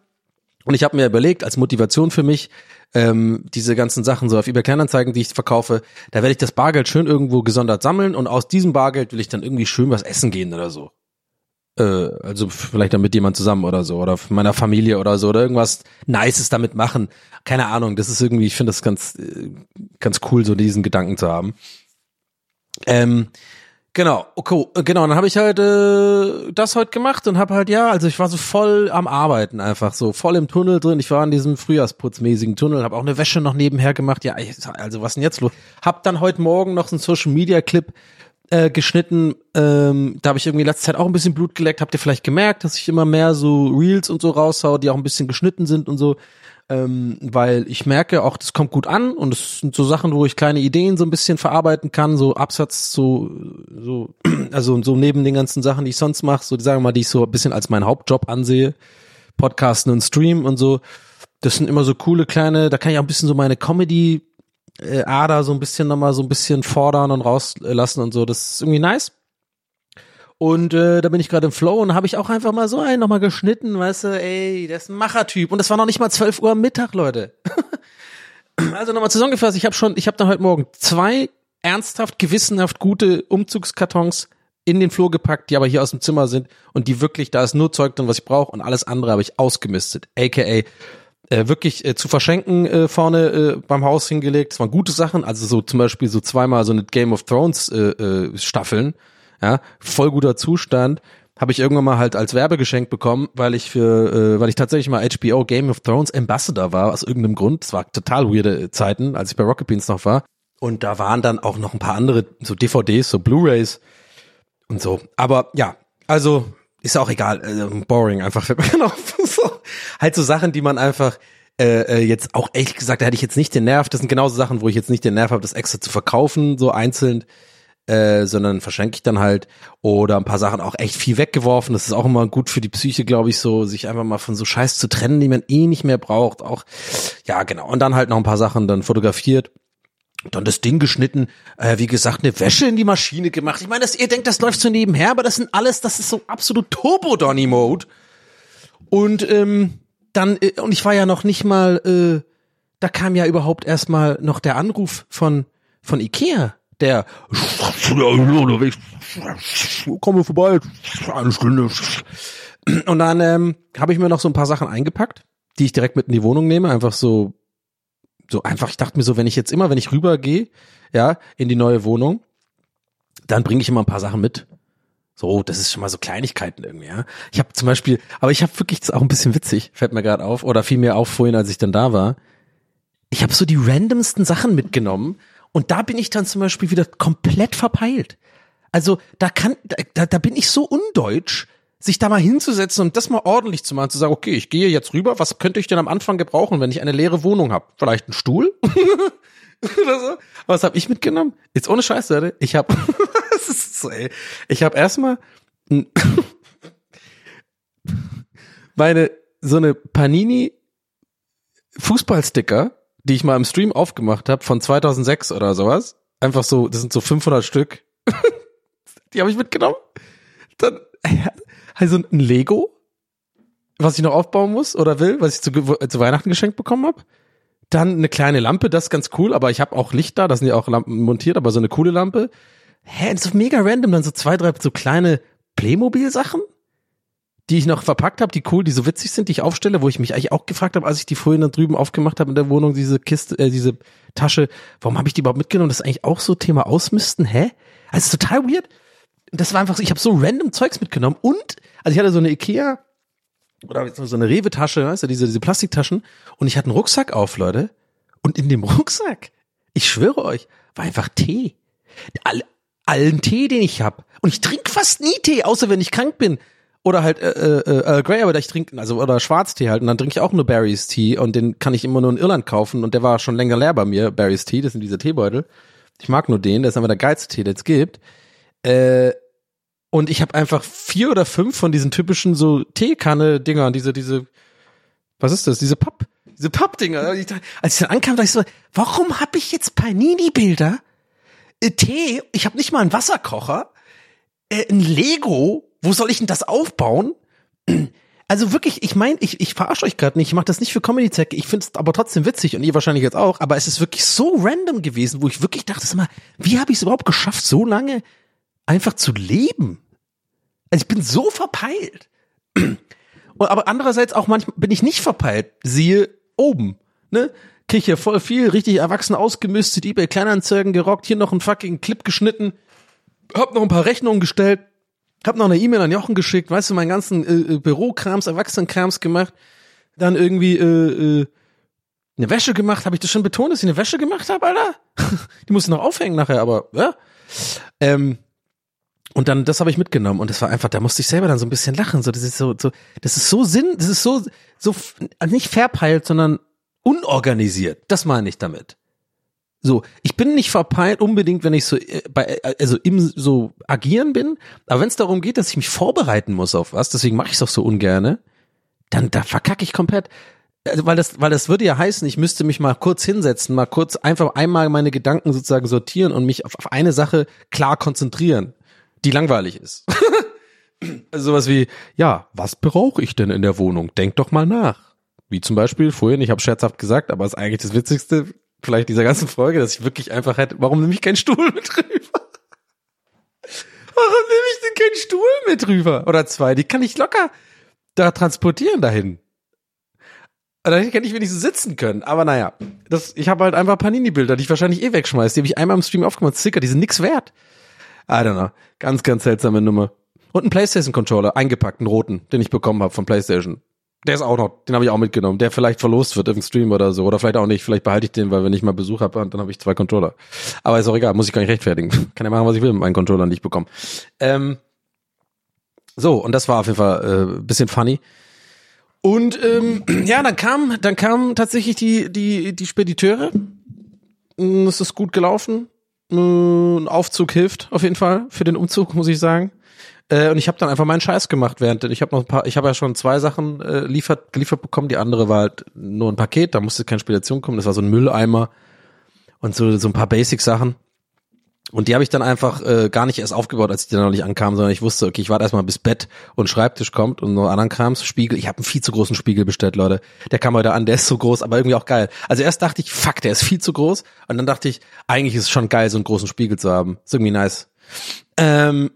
und ich habe mir überlegt, als Motivation für mich, ähm, diese ganzen Sachen so auf eBay Kleinanzeigen, die ich verkaufe, da werde ich das Bargeld schön irgendwo gesondert sammeln und aus diesem Bargeld will ich dann irgendwie schön was essen gehen oder so. Äh, also vielleicht dann mit jemand zusammen oder so oder meiner Familie oder so oder irgendwas Nices damit machen. Keine Ahnung, das ist irgendwie, ich finde das ganz, äh, ganz cool, so diesen Gedanken zu haben. Ähm, Genau, okay, genau. Dann habe ich halt äh, das heute gemacht und habe halt ja, also ich war so voll am Arbeiten einfach so, voll im Tunnel drin. Ich war in diesem Frühjahrsputzmäßigen Tunnel, habe auch eine Wäsche noch nebenher gemacht. Ja, also was denn jetzt los? Hab dann heute Morgen noch einen Social Media Clip äh, geschnitten. Ähm, da habe ich irgendwie letzte Zeit auch ein bisschen Blut geleckt. Habt ihr vielleicht gemerkt, dass ich immer mehr so Reels und so raushau, die auch ein bisschen geschnitten sind und so ähm, weil ich merke auch, das kommt gut an und es sind so Sachen, wo ich kleine Ideen so ein bisschen verarbeiten kann, so Absatz, so, so, (clears throat) also so neben den ganzen Sachen, die ich sonst mache, so die sagen wir mal, die ich so ein bisschen als meinen Hauptjob ansehe, Podcasten und Stream und so. Das sind immer so coole kleine, da kann ich auch ein bisschen so meine Comedy äh, Ader so ein bisschen nochmal so ein bisschen fordern und rauslassen und so. Das ist irgendwie nice. Und äh, da bin ich gerade im Flow und habe ich auch einfach mal so einen nochmal geschnitten, weißt du, ey, der ist ein Machertyp. Und das war noch nicht mal 12 Uhr am Mittag, Leute. (laughs) also nochmal zusammengefasst, ich habe schon, ich habe dann heute Morgen zwei ernsthaft, gewissenhaft gute Umzugskartons in den Flur gepackt, die aber hier aus dem Zimmer sind und die wirklich, da ist nur Zeug drin, was ich brauche und alles andere habe ich ausgemistet. AKA äh, wirklich äh, zu verschenken äh, vorne äh, beim Haus hingelegt. Das waren gute Sachen, also so zum Beispiel so zweimal so eine Game of Thrones äh, äh, Staffeln ja, voll guter Zustand, habe ich irgendwann mal halt als Werbegeschenk bekommen, weil ich für, äh, weil ich tatsächlich mal HBO Game of Thrones Ambassador war, aus irgendeinem Grund. Das war total weirde Zeiten, als ich bei Rocket Beans noch war. Und da waren dann auch noch ein paar andere, so DVDs, so Blu-Rays und so. Aber ja, also ist auch egal, äh, boring einfach fällt mir auf. so, halt so Sachen, die man einfach äh, äh, jetzt auch ehrlich gesagt, da hätte ich jetzt nicht den Nerv. Das sind genauso Sachen, wo ich jetzt nicht den Nerv habe, das extra zu verkaufen, so einzeln äh, sondern verschenke ich dann halt oder ein paar Sachen auch echt viel weggeworfen. Das ist auch immer gut für die Psyche, glaube ich, so sich einfach mal von so Scheiß zu trennen, die man eh nicht mehr braucht. Auch ja genau. Und dann halt noch ein paar Sachen dann fotografiert. Dann das Ding geschnitten, äh, wie gesagt, eine Wäsche in die Maschine gemacht. Ich meine, ihr denkt, das läuft so nebenher, aber das sind alles, das ist so absolut Turbo-Donny-Mode. Und ähm, dann, äh, und ich war ja noch nicht mal, äh, da kam ja überhaupt erstmal noch der Anruf von, von Ikea der komme vorbei, eine Stunde. Und dann ähm, habe ich mir noch so ein paar Sachen eingepackt, die ich direkt mit in die Wohnung nehme, einfach so so einfach, ich dachte mir so, wenn ich jetzt immer, wenn ich rübergehe, ja, in die neue Wohnung, dann bringe ich immer ein paar Sachen mit. So, das ist schon mal so Kleinigkeiten irgendwie, ja. Ich habe zum Beispiel, aber ich habe wirklich, das auch ein bisschen witzig, fällt mir gerade auf, oder fiel mir auf vorhin, als ich dann da war. Ich habe so die randomsten Sachen mitgenommen und da bin ich dann zum Beispiel wieder komplett verpeilt. Also da kann, da, da bin ich so undeutsch, sich da mal hinzusetzen und das mal ordentlich zu machen, zu sagen, okay, ich gehe jetzt rüber, was könnte ich denn am Anfang gebrauchen, wenn ich eine leere Wohnung habe? Vielleicht einen Stuhl? (laughs) Oder so. Was habe ich mitgenommen? Jetzt ohne Scheiße, Leute. Ich habe, (laughs) so, ey. Ich habe erstmal (laughs) meine so eine Panini Fußballsticker die ich mal im Stream aufgemacht habe von 2006 oder sowas. Einfach so, das sind so 500 Stück. (laughs) die habe ich mitgenommen. Dann (laughs) also ein Lego, was ich noch aufbauen muss oder will, was ich zu, zu Weihnachten geschenkt bekommen habe. Dann eine kleine Lampe, das ist ganz cool, aber ich habe auch Licht da, da sind ja auch Lampen montiert, aber so eine coole Lampe. Hä, das ist mega random, dann so zwei, drei so kleine Playmobil-Sachen die ich noch verpackt habe, die cool, die so witzig sind, die ich aufstelle, wo ich mich eigentlich auch gefragt habe, als ich die vorhin da drüben aufgemacht habe in der Wohnung, diese Kiste, äh, diese Tasche, warum habe ich die überhaupt mitgenommen? Das ist eigentlich auch so Thema Ausmisten, hä? Also total weird. Das war einfach so, ich habe so random Zeugs mitgenommen und, also ich hatte so eine Ikea oder so eine Rewe-Tasche, weißt du, diese, diese Plastiktaschen und ich hatte einen Rucksack auf, Leute. Und in dem (laughs) Rucksack, ich schwöre euch, war einfach Tee. All, allen Tee, den ich hab. Und ich trinke fast nie Tee, außer wenn ich krank bin Oder halt äh, äh, Earl Grey, aber ich trinke, also oder Schwarztee halt. Und dann trinke ich auch nur Barry's Tea und den kann ich immer nur in Irland kaufen und der war schon länger leer bei mir, Barry's Tea, das sind diese Teebeutel. Ich mag nur den, das ist einfach der geilste Tee, den es gibt. Äh, und ich habe einfach vier oder fünf von diesen typischen so Teekanne-Dingern, diese, diese, was ist das, diese Papp, diese Pappdinger. Als ich dann ankam, dachte ich so, warum habe ich jetzt Panini-Bilder? Äh, Tee, ich habe nicht mal einen Wasserkocher, äh, ein Lego, wo soll ich denn das aufbauen? Also wirklich, ich meine, ich, ich verarsche euch gerade nicht, ich mache das nicht für Comedy-Zwecke, ich finde es aber trotzdem witzig und ihr wahrscheinlich jetzt auch, aber es ist wirklich so random gewesen, wo ich wirklich dachte, sag mal, wie habe ich es überhaupt geschafft, so lange einfach zu leben? Also ich bin so verpeilt. Und, aber andererseits auch manchmal bin ich nicht verpeilt, siehe oben, ne? Krieg hier voll viel, richtig erwachsen ausgemistet, eBay Kleinanzeigen gerockt, hier noch einen fucking Clip geschnitten, hab noch ein paar Rechnungen gestellt, hab noch eine E-Mail an Jochen geschickt, weißt du, meinen ganzen äh, äh, Bürokrams, Erwachsenenkrams gemacht, dann irgendwie äh, äh, eine Wäsche gemacht, habe ich das schon betont, dass ich eine Wäsche gemacht habe, Alter? (laughs) Die muss ich noch aufhängen nachher, aber ja. Ähm, und dann, das habe ich mitgenommen und das war einfach, da musste ich selber dann so ein bisschen lachen. So, das ist so, so, das ist so Sinn, das ist so, so nicht verpeilt, sondern unorganisiert. Das meine ich damit. So, ich bin nicht verpeilt unbedingt, wenn ich so äh, bei äh, also im so agieren bin, aber wenn es darum geht, dass ich mich vorbereiten muss auf was, deswegen mache ich es auch so ungerne, dann da verkacke ich komplett. Also, weil das weil das würde ja heißen, ich müsste mich mal kurz hinsetzen, mal kurz einfach einmal meine Gedanken sozusagen sortieren und mich auf, auf eine Sache klar konzentrieren, die langweilig ist. (laughs) also sowas wie, ja, was brauche ich denn in der Wohnung? Denk doch mal nach. Wie zum Beispiel vorhin, ich habe scherzhaft gesagt, aber es ist eigentlich das Witzigste, vielleicht dieser ganzen Folge, dass ich wirklich einfach hätte, warum nehme ich keinen Stuhl mit rüber? Warum nehme ich denn keinen Stuhl mit rüber? Oder zwei, die kann ich locker da transportieren dahin. Da hätte ich wenigstens sitzen können. Aber naja, das, ich habe halt einfach Panini-Bilder, die ich wahrscheinlich eh wegschmeiße. Die habe ich einmal im Stream aufgemacht. Sticker, die sind nix wert. I don't know. Ganz, ganz seltsame Nummer. Und einen PlayStation-Controller, eingepackt, einen roten, den ich bekommen habe von PlayStation. Der ist auch noch, den habe ich auch mitgenommen, der vielleicht verlost wird im Stream oder so. Oder vielleicht auch nicht, vielleicht behalte ich den, weil wenn ich mal Besuch habe, dann habe ich zwei Controller. Aber ist auch egal, muss ich gar nicht rechtfertigen. (laughs) Kann ja machen, was ich will mit meinen Controllern, die ich. Ähm, so, und das war auf jeden Fall äh, bisschen funny. Und ähm, (clears throat) ja, dann kam, dann kamen tatsächlich die, die, die Spediteure. Mm, Es ist gut gelaufen. Mm, Ein Aufzug hilft auf jeden Fall für den Umzug, muss ich sagen. Äh, und ich habe dann einfach meinen Scheiß gemacht, während ich habe noch ein paar, ich habe ja schon zwei Sachen äh, liefert, geliefert bekommen. Die andere war halt nur ein Paket, da musste keine Spedition kommen. Das war so ein Mülleimer und so so ein paar Basic-Sachen. Und die habe ich dann einfach äh, gar nicht erst aufgebaut, als ich dann noch nicht ankam, sondern ich wusste, okay, ich warte erstmal bis Bett und Schreibtisch kommt und nur anderen Krams, Spiegel. Ich habe einen viel zu großen Spiegel bestellt, Leute. Der kam heute an, der ist so groß, aber irgendwie auch geil. Also erst dachte ich, fuck, der ist viel zu groß. Und dann dachte ich, eigentlich ist es schon geil, so einen großen Spiegel zu haben. Ist irgendwie nice. Ähm,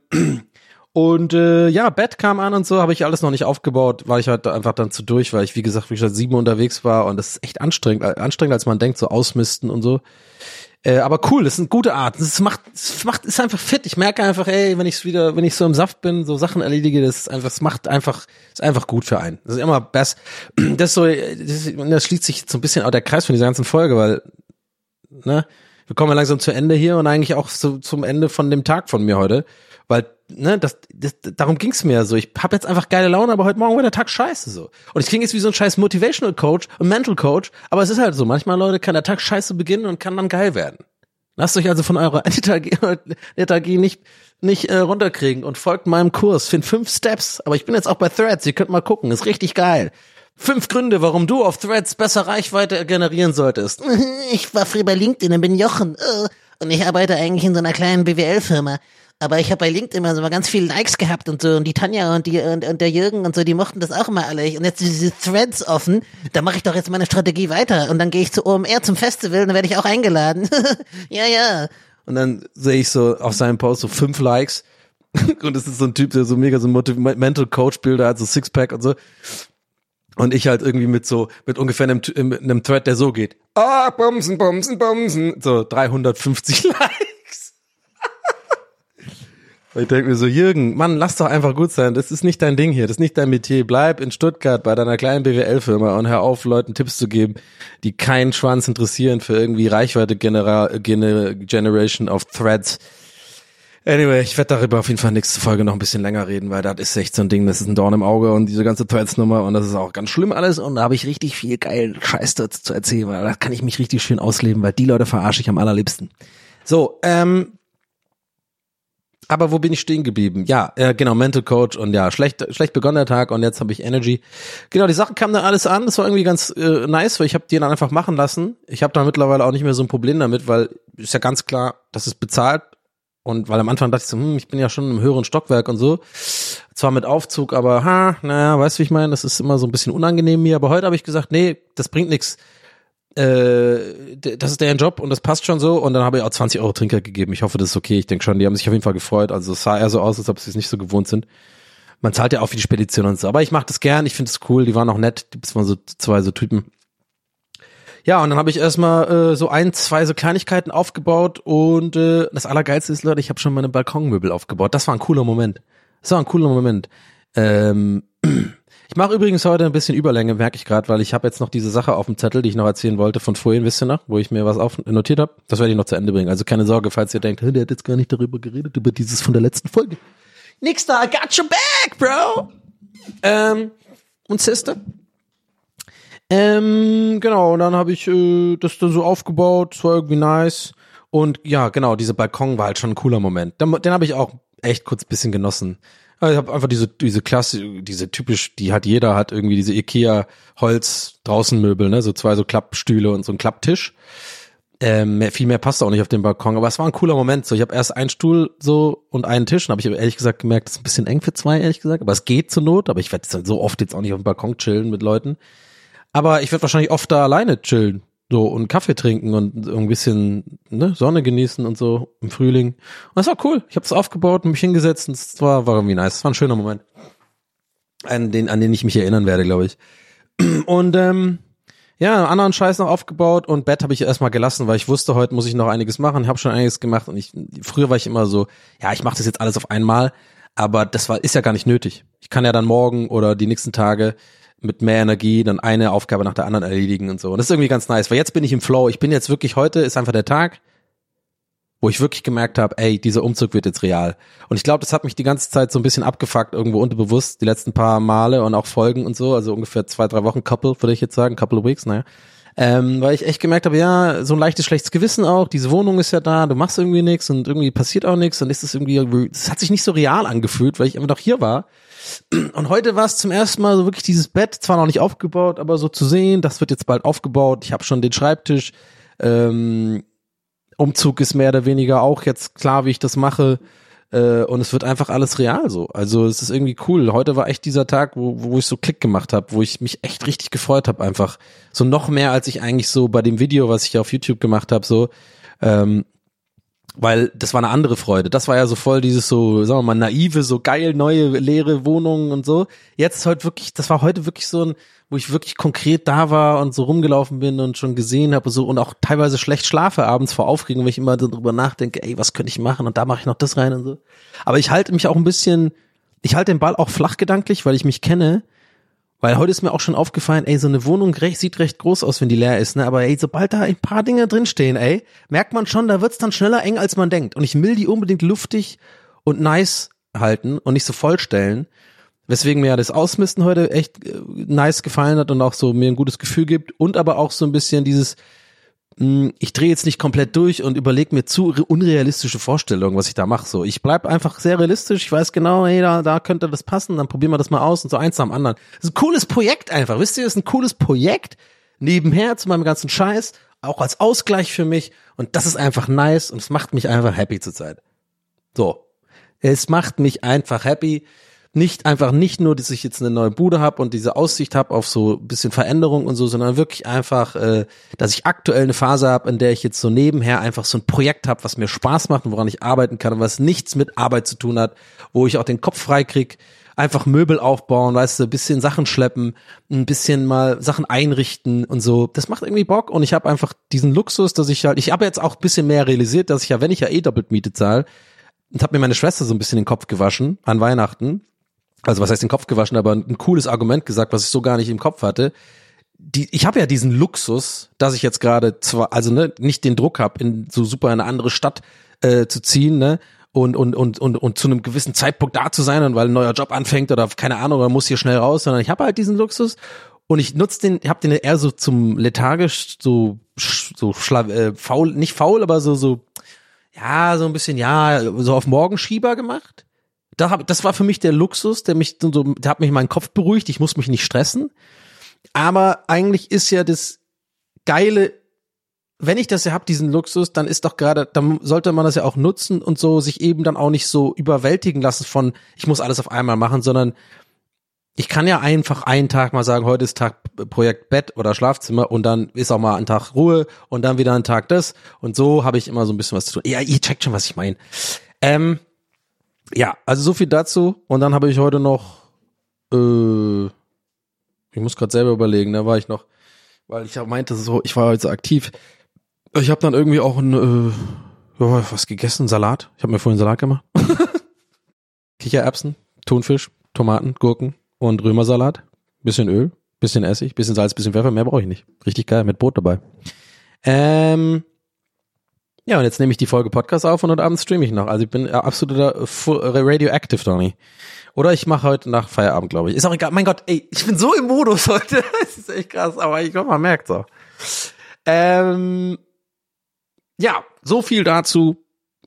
und äh, ja, Bett kam an und so, habe ich alles noch nicht aufgebaut, weil ich halt einfach dann zu durch, weil ich, wie gesagt, wie gesagt, sieben unterwegs war und das ist echt anstrengend, äh, anstrengend, als man denkt, so ausmisten und so. Äh, aber cool, das ist eine gute Art. Das macht, das macht, ist einfach fit. Ich merke einfach, ey, wenn ich wieder, wenn ich so im Saft bin, so Sachen erledige, das ist einfach, das macht einfach, ist einfach gut für einen. Das ist immer best. (clears throat) Das ist so, das, das schließt sich so ein bisschen auch der Kreis von dieser ganzen Folge, weil, ne, wir kommen ja langsam zu Ende hier und eigentlich auch so zum Ende von dem Tag von mir heute, weil ne, das, das darum ging's mir so. Ich habe jetzt einfach geile Laune, aber heute Morgen war der Tag scheiße so. Und ich klinge jetzt wie so ein scheiß Motivational Coach und Mental Coach, aber es ist halt so. Manchmal Leute kann der Tag scheiße beginnen und kann dann geil werden. Lasst euch also von eurer (laughs) Lethargie, Lethargie nicht nicht äh, runterkriegen und folgt meinem Kurs. Find fünf Steps. Aber ich bin jetzt auch bei Threads. Ihr könnt mal gucken. Ist richtig geil. Fünf Gründe, warum du auf Threads besser Reichweite generieren solltest. (laughs) Ich war früher bei LinkedIn und bin Jochen. äh, Und ich arbeite eigentlich in so einer kleinen BWL-Firma. Aber ich habe bei LinkedIn immer so mal ganz viele Likes gehabt und so. Und die Tanja und, die, und, und der Jürgen und so, die mochten das auch immer alle. Und jetzt diese Threads offen. Da mache ich doch jetzt meine Strategie weiter. Und dann gehe ich zu OMR zum Festival und dann werde ich auch eingeladen. (laughs) ja, ja. Und dann sehe ich so auf seinem Post so fünf Likes. (laughs) Und es ist so ein Typ, der so mega so Motiv Mental Coach Bilder hat, so Sixpack und so. Und ich halt irgendwie mit so, mit ungefähr einem, mit einem Thread, der so geht. Ah, bumsen, bumsen, bumsen. So 350 (laughs) Likes. Ich denke mir so, Jürgen, Mann, lass doch einfach gut sein. Das ist nicht dein Ding hier. Das ist nicht dein Metier. Bleib in Stuttgart bei deiner kleinen BWL-Firma und hör auf, Leuten Tipps zu geben, die keinen Schwanz interessieren für irgendwie Reichweite Genera Gener Generation of Threads. Anyway, ich werde darüber auf jeden Fall nächste Folge noch ein bisschen länger reden, weil das ist echt so ein Ding, das ist ein Dorn im Auge und diese ganze Threads-Nummer und das ist auch ganz schlimm alles und da habe ich richtig viel geilen Scheiß dazu zu erzählen, weil da kann ich mich richtig schön ausleben, weil die Leute verarsche ich am allerliebsten. So, ähm, aber wo bin ich stehen geblieben? Ja, äh, genau, Mental Coach und ja, schlecht, schlecht begonnen der Tag und jetzt habe ich Energy. Genau, die Sachen kamen dann alles an, das war irgendwie ganz äh, nice, weil ich habe die dann einfach machen lassen. Ich habe da mittlerweile auch nicht mehr so ein Problem damit, weil ist ja ganz klar, das ist bezahlt und weil am Anfang dachte ich so, hm, ich bin ja schon im höheren Stockwerk und so. Zwar mit Aufzug, aber ha, naja, weißt du, wie ich meine? Das ist immer so ein bisschen unangenehm mir. Aber heute habe ich gesagt, nee, das bringt nichts. Äh, das ist deren Job und das passt schon so. Und dann habe ich auch 20 Euro Trinkgeld gegeben. Ich hoffe, das ist okay. Ich denke schon, die haben sich auf jeden Fall gefreut. Also es sah eher so aus, als ob sie es nicht so gewohnt sind. Man zahlt ja auch für die Spedition und so. Aber ich mache das gern. Ich finde es cool. Die waren auch nett. Das waren so zwei so Typen. Ja, und dann habe ich erstmal äh, so ein, zwei so Kleinigkeiten aufgebaut und äh, das Allergeilste ist, Leute, ich habe schon meine Balkonmöbel aufgebaut. Das war ein cooler Moment. Das war ein cooler Moment. Ähm, (clears throat) ich mache übrigens heute ein bisschen Überlänge, merke ich gerade, weil ich habe jetzt noch diese Sache auf dem Zettel, die ich noch erzählen wollte von vorhin, wisst ihr noch, wo ich mir was auf notiert habe. Das werde ich noch zu Ende bringen. Also keine Sorge, falls ihr denkt, "Hä, der hat jetzt gar nicht darüber geredet, über dieses von der letzten Folge. Nix da, I got your back, bro. Ähm, und Sister? Ähm, genau, und dann habe ich äh, das dann so aufgebaut, es war irgendwie nice. Und ja, genau, dieser Balkon war halt schon ein cooler Moment. Den, den habe ich auch echt kurz bisschen genossen. Also Ich habe einfach diese diese Klasse, diese typisch, die hat jeder hat irgendwie diese Ikea Holz Draußenmöbel, ne, so zwei so Klappstühle und so ein Klapptisch. Ähm, mehr, viel mehr passt auch nicht auf den Balkon, aber es war ein cooler Moment. So, ich habe erst einen Stuhl so und einen Tisch, und habe ich ehrlich gesagt gemerkt, das ist ein bisschen eng für zwei, ehrlich gesagt. Aber es geht zur Not, aber ich werde so oft jetzt auch nicht auf dem Balkon chillen mit Leuten. Aber ich werde wahrscheinlich oft da alleine chillen. So und Kaffee trinken und ein bisschen ne, Sonne genießen und so im Frühling. Und das war cool. Ich habe es aufgebaut und mich hingesetzt und es war, war irgendwie nice. Es war ein schöner Moment. An den, an den ich mich erinnern werde, glaube ich. Und ähm, ja, anderen Scheiß noch aufgebaut und Bett habe ich erstmal gelassen, weil ich wusste, heute muss ich noch einiges machen. Ich habe schon einiges gemacht und ich früher war ich immer so, ja, ich mache das jetzt alles auf einmal, aber das war ist ja gar nicht nötig. Ich kann ja dann morgen oder die nächsten Tage mit mehr Energie dann eine Aufgabe nach der anderen erledigen und so. Und das ist irgendwie ganz nice, weil jetzt bin ich im Flow. Ich bin jetzt wirklich heute ist einfach der Tag, wo ich wirklich gemerkt habe, ey, dieser Umzug wird jetzt real. Und ich glaube, das hat mich die ganze Zeit so ein bisschen abgefuckt, irgendwo unterbewusst, die letzten paar Male und auch Folgen und so, also ungefähr zwei, drei Wochen, couple, würde ich jetzt sagen, couple of weeks, naja. Ähm, weil ich echt gemerkt habe, ja, so ein leichtes schlechtes Gewissen auch, diese Wohnung ist ja da, du machst irgendwie nichts und irgendwie passiert auch nichts und ist es irgendwie, es hat sich nicht so real angefühlt, weil ich einfach noch hier war. Und heute war es zum ersten Mal so wirklich dieses Bett, zwar noch nicht aufgebaut, aber so zu sehen, das wird jetzt bald aufgebaut. Ich habe schon den Schreibtisch. Ähm, Umzug ist mehr oder weniger auch jetzt klar, wie ich das mache. Äh, und es wird einfach alles real so. Also es ist irgendwie cool. Heute war echt dieser Tag, wo, wo ich so Klick gemacht habe, wo ich mich echt richtig gefreut habe, einfach. So noch mehr, als ich eigentlich so bei dem Video, was ich auf YouTube gemacht habe, so. Ähm, weil das war eine andere Freude. Das war ja so voll dieses so, sagen wir mal, naive, so geil, neue, leere Wohnungen und so. Jetzt ist heute wirklich, das war heute wirklich so ein, wo ich wirklich konkret da war und so rumgelaufen bin und schon gesehen habe so und auch teilweise schlecht schlafe abends vor Aufregung, wenn ich immer darüber nachdenke, ey, was könnte ich machen und da mache ich noch das rein und so. Aber ich halte mich auch ein bisschen, ich halte den Ball auch flach gedanklich, weil ich mich kenne. Weil heute ist mir auch schon aufgefallen, ey, so eine Wohnung recht, sieht recht groß aus, wenn die leer ist, ne? Aber ey, sobald da ein paar Dinge drinstehen, ey, merkt man schon, da wird's dann schneller eng, als man denkt. Und ich will die unbedingt luftig und nice halten und nicht so vollstellen. Weswegen mir ja das Ausmisten heute echt äh, nice gefallen hat und auch so mir ein gutes Gefühl gibt. Und aber auch so ein bisschen dieses, ich drehe jetzt nicht komplett durch und überlege mir zu re- unrealistische Vorstellungen, was ich da mache. So, ich bleib einfach sehr realistisch. Ich weiß genau, hey, da, da könnte das passen. Dann probieren wir das mal aus und so eins nach dem anderen. Das ist ein cooles Projekt einfach. Wisst ihr, das ist ein cooles Projekt nebenher zu meinem ganzen Scheiß, auch als Ausgleich für mich. Und das ist einfach nice und es macht mich einfach happy zurzeit. So, es macht mich einfach happy. Nicht einfach nicht nur, dass ich jetzt eine neue Bude habe und diese Aussicht habe auf so ein bisschen Veränderung und so, sondern wirklich einfach, äh, dass ich aktuell eine Phase habe, in der ich jetzt so nebenher einfach so ein Projekt habe, was mir Spaß macht und woran ich arbeiten kann und was nichts mit Arbeit zu tun hat, wo ich auch den Kopf frei krieg, einfach Möbel aufbauen, weißt du, ein bisschen Sachen schleppen, ein bisschen mal Sachen einrichten und so. Das macht irgendwie Bock und ich habe einfach diesen Luxus, dass ich halt, ich habe jetzt auch bisschen mehr realisiert, dass ich ja, wenn ich ja eh doppelt Miete zahle, und habe mir meine Schwester so ein bisschen den Kopf gewaschen an Weihnachten. Also was heißt den Kopf gewaschen, aber ein cooles Argument gesagt, was ich so gar nicht im Kopf hatte. Die, ich habe ja diesen Luxus, dass ich jetzt gerade zwar, also ne, nicht den Druck habe, in so super in eine andere Stadt äh, zu ziehen, ne? und, und, und, und, und zu einem gewissen Zeitpunkt da zu sein und weil ein neuer Job anfängt oder keine Ahnung, oder muss hier schnell raus, sondern ich habe halt diesen Luxus und ich nutze den, ich habe den eher so zum lethargisch, so, so schla äh, faul, nicht faul, aber so, so, ja, so ein bisschen, ja, so auf Morgenschieber gemacht. Da hab, das war für mich der Luxus, der mich so, der hat mich meinen Kopf beruhigt, ich muss mich nicht stressen. Aber eigentlich ist ja das Geile, wenn ich das ja hab, diesen Luxus, dann ist doch gerade, dann sollte man das ja auch nutzen und so sich eben dann auch nicht so überwältigen lassen von, ich muss alles auf einmal machen, sondern ich kann ja einfach einen Tag mal sagen, heute ist Tag Projekt Bett oder Schlafzimmer und dann ist auch mal ein Tag Ruhe und dann wieder ein Tag das und so habe ich immer so ein bisschen was zu tun. Ja, ihr checkt schon, was ich meine. Ähm, ja, also so viel dazu und dann habe ich heute noch, äh, ich muss gerade selber überlegen, da war ich noch, weil ich ja meinte so, ich war heute so aktiv. Ich habe dann irgendwie auch ein, äh, was gegessen, Salat. Ich habe mir vorhin Salat gemacht. (laughs) Kichererbsen, Thunfisch, Tomaten, Gurken und Römersalat. Bisschen Öl, bisschen Essig, bisschen Salz, bisschen Pfeffer. Mehr brauche ich nicht. Richtig geil, mit Brot dabei. Ähm, ja, und jetzt nehme ich die Folge Podcast auf und heute Abend streame ich noch. Also ich bin äh, absoluter full, äh, radioactive, Donny. Oder ich mache heute nach Feierabend, glaube ich. Ist auch egal. Mein Gott, ey, ich bin so im Modus (laughs) heute. Das ist echt krass, aber ich glaube, man merkt auch. Ähm, ja, so viel dazu.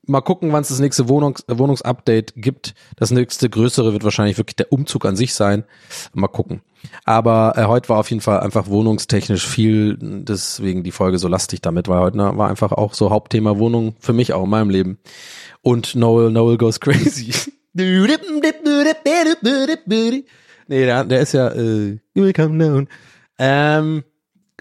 Mal gucken, wann es das nächste Wohnungs Wohnungsupdate gibt. Das nächste größere wird wahrscheinlich wirklich der Umzug an sich sein. Mal gucken. Aber äh, heute war auf jeden Fall einfach wohnungstechnisch viel, deswegen die Folge so lastig damit, weil heute war einfach auch so Hauptthema Wohnung für mich auch in meinem Leben. Und Noel, Noel goes crazy. (laughs) nee, der, der ist ja, äh, come down. Ähm,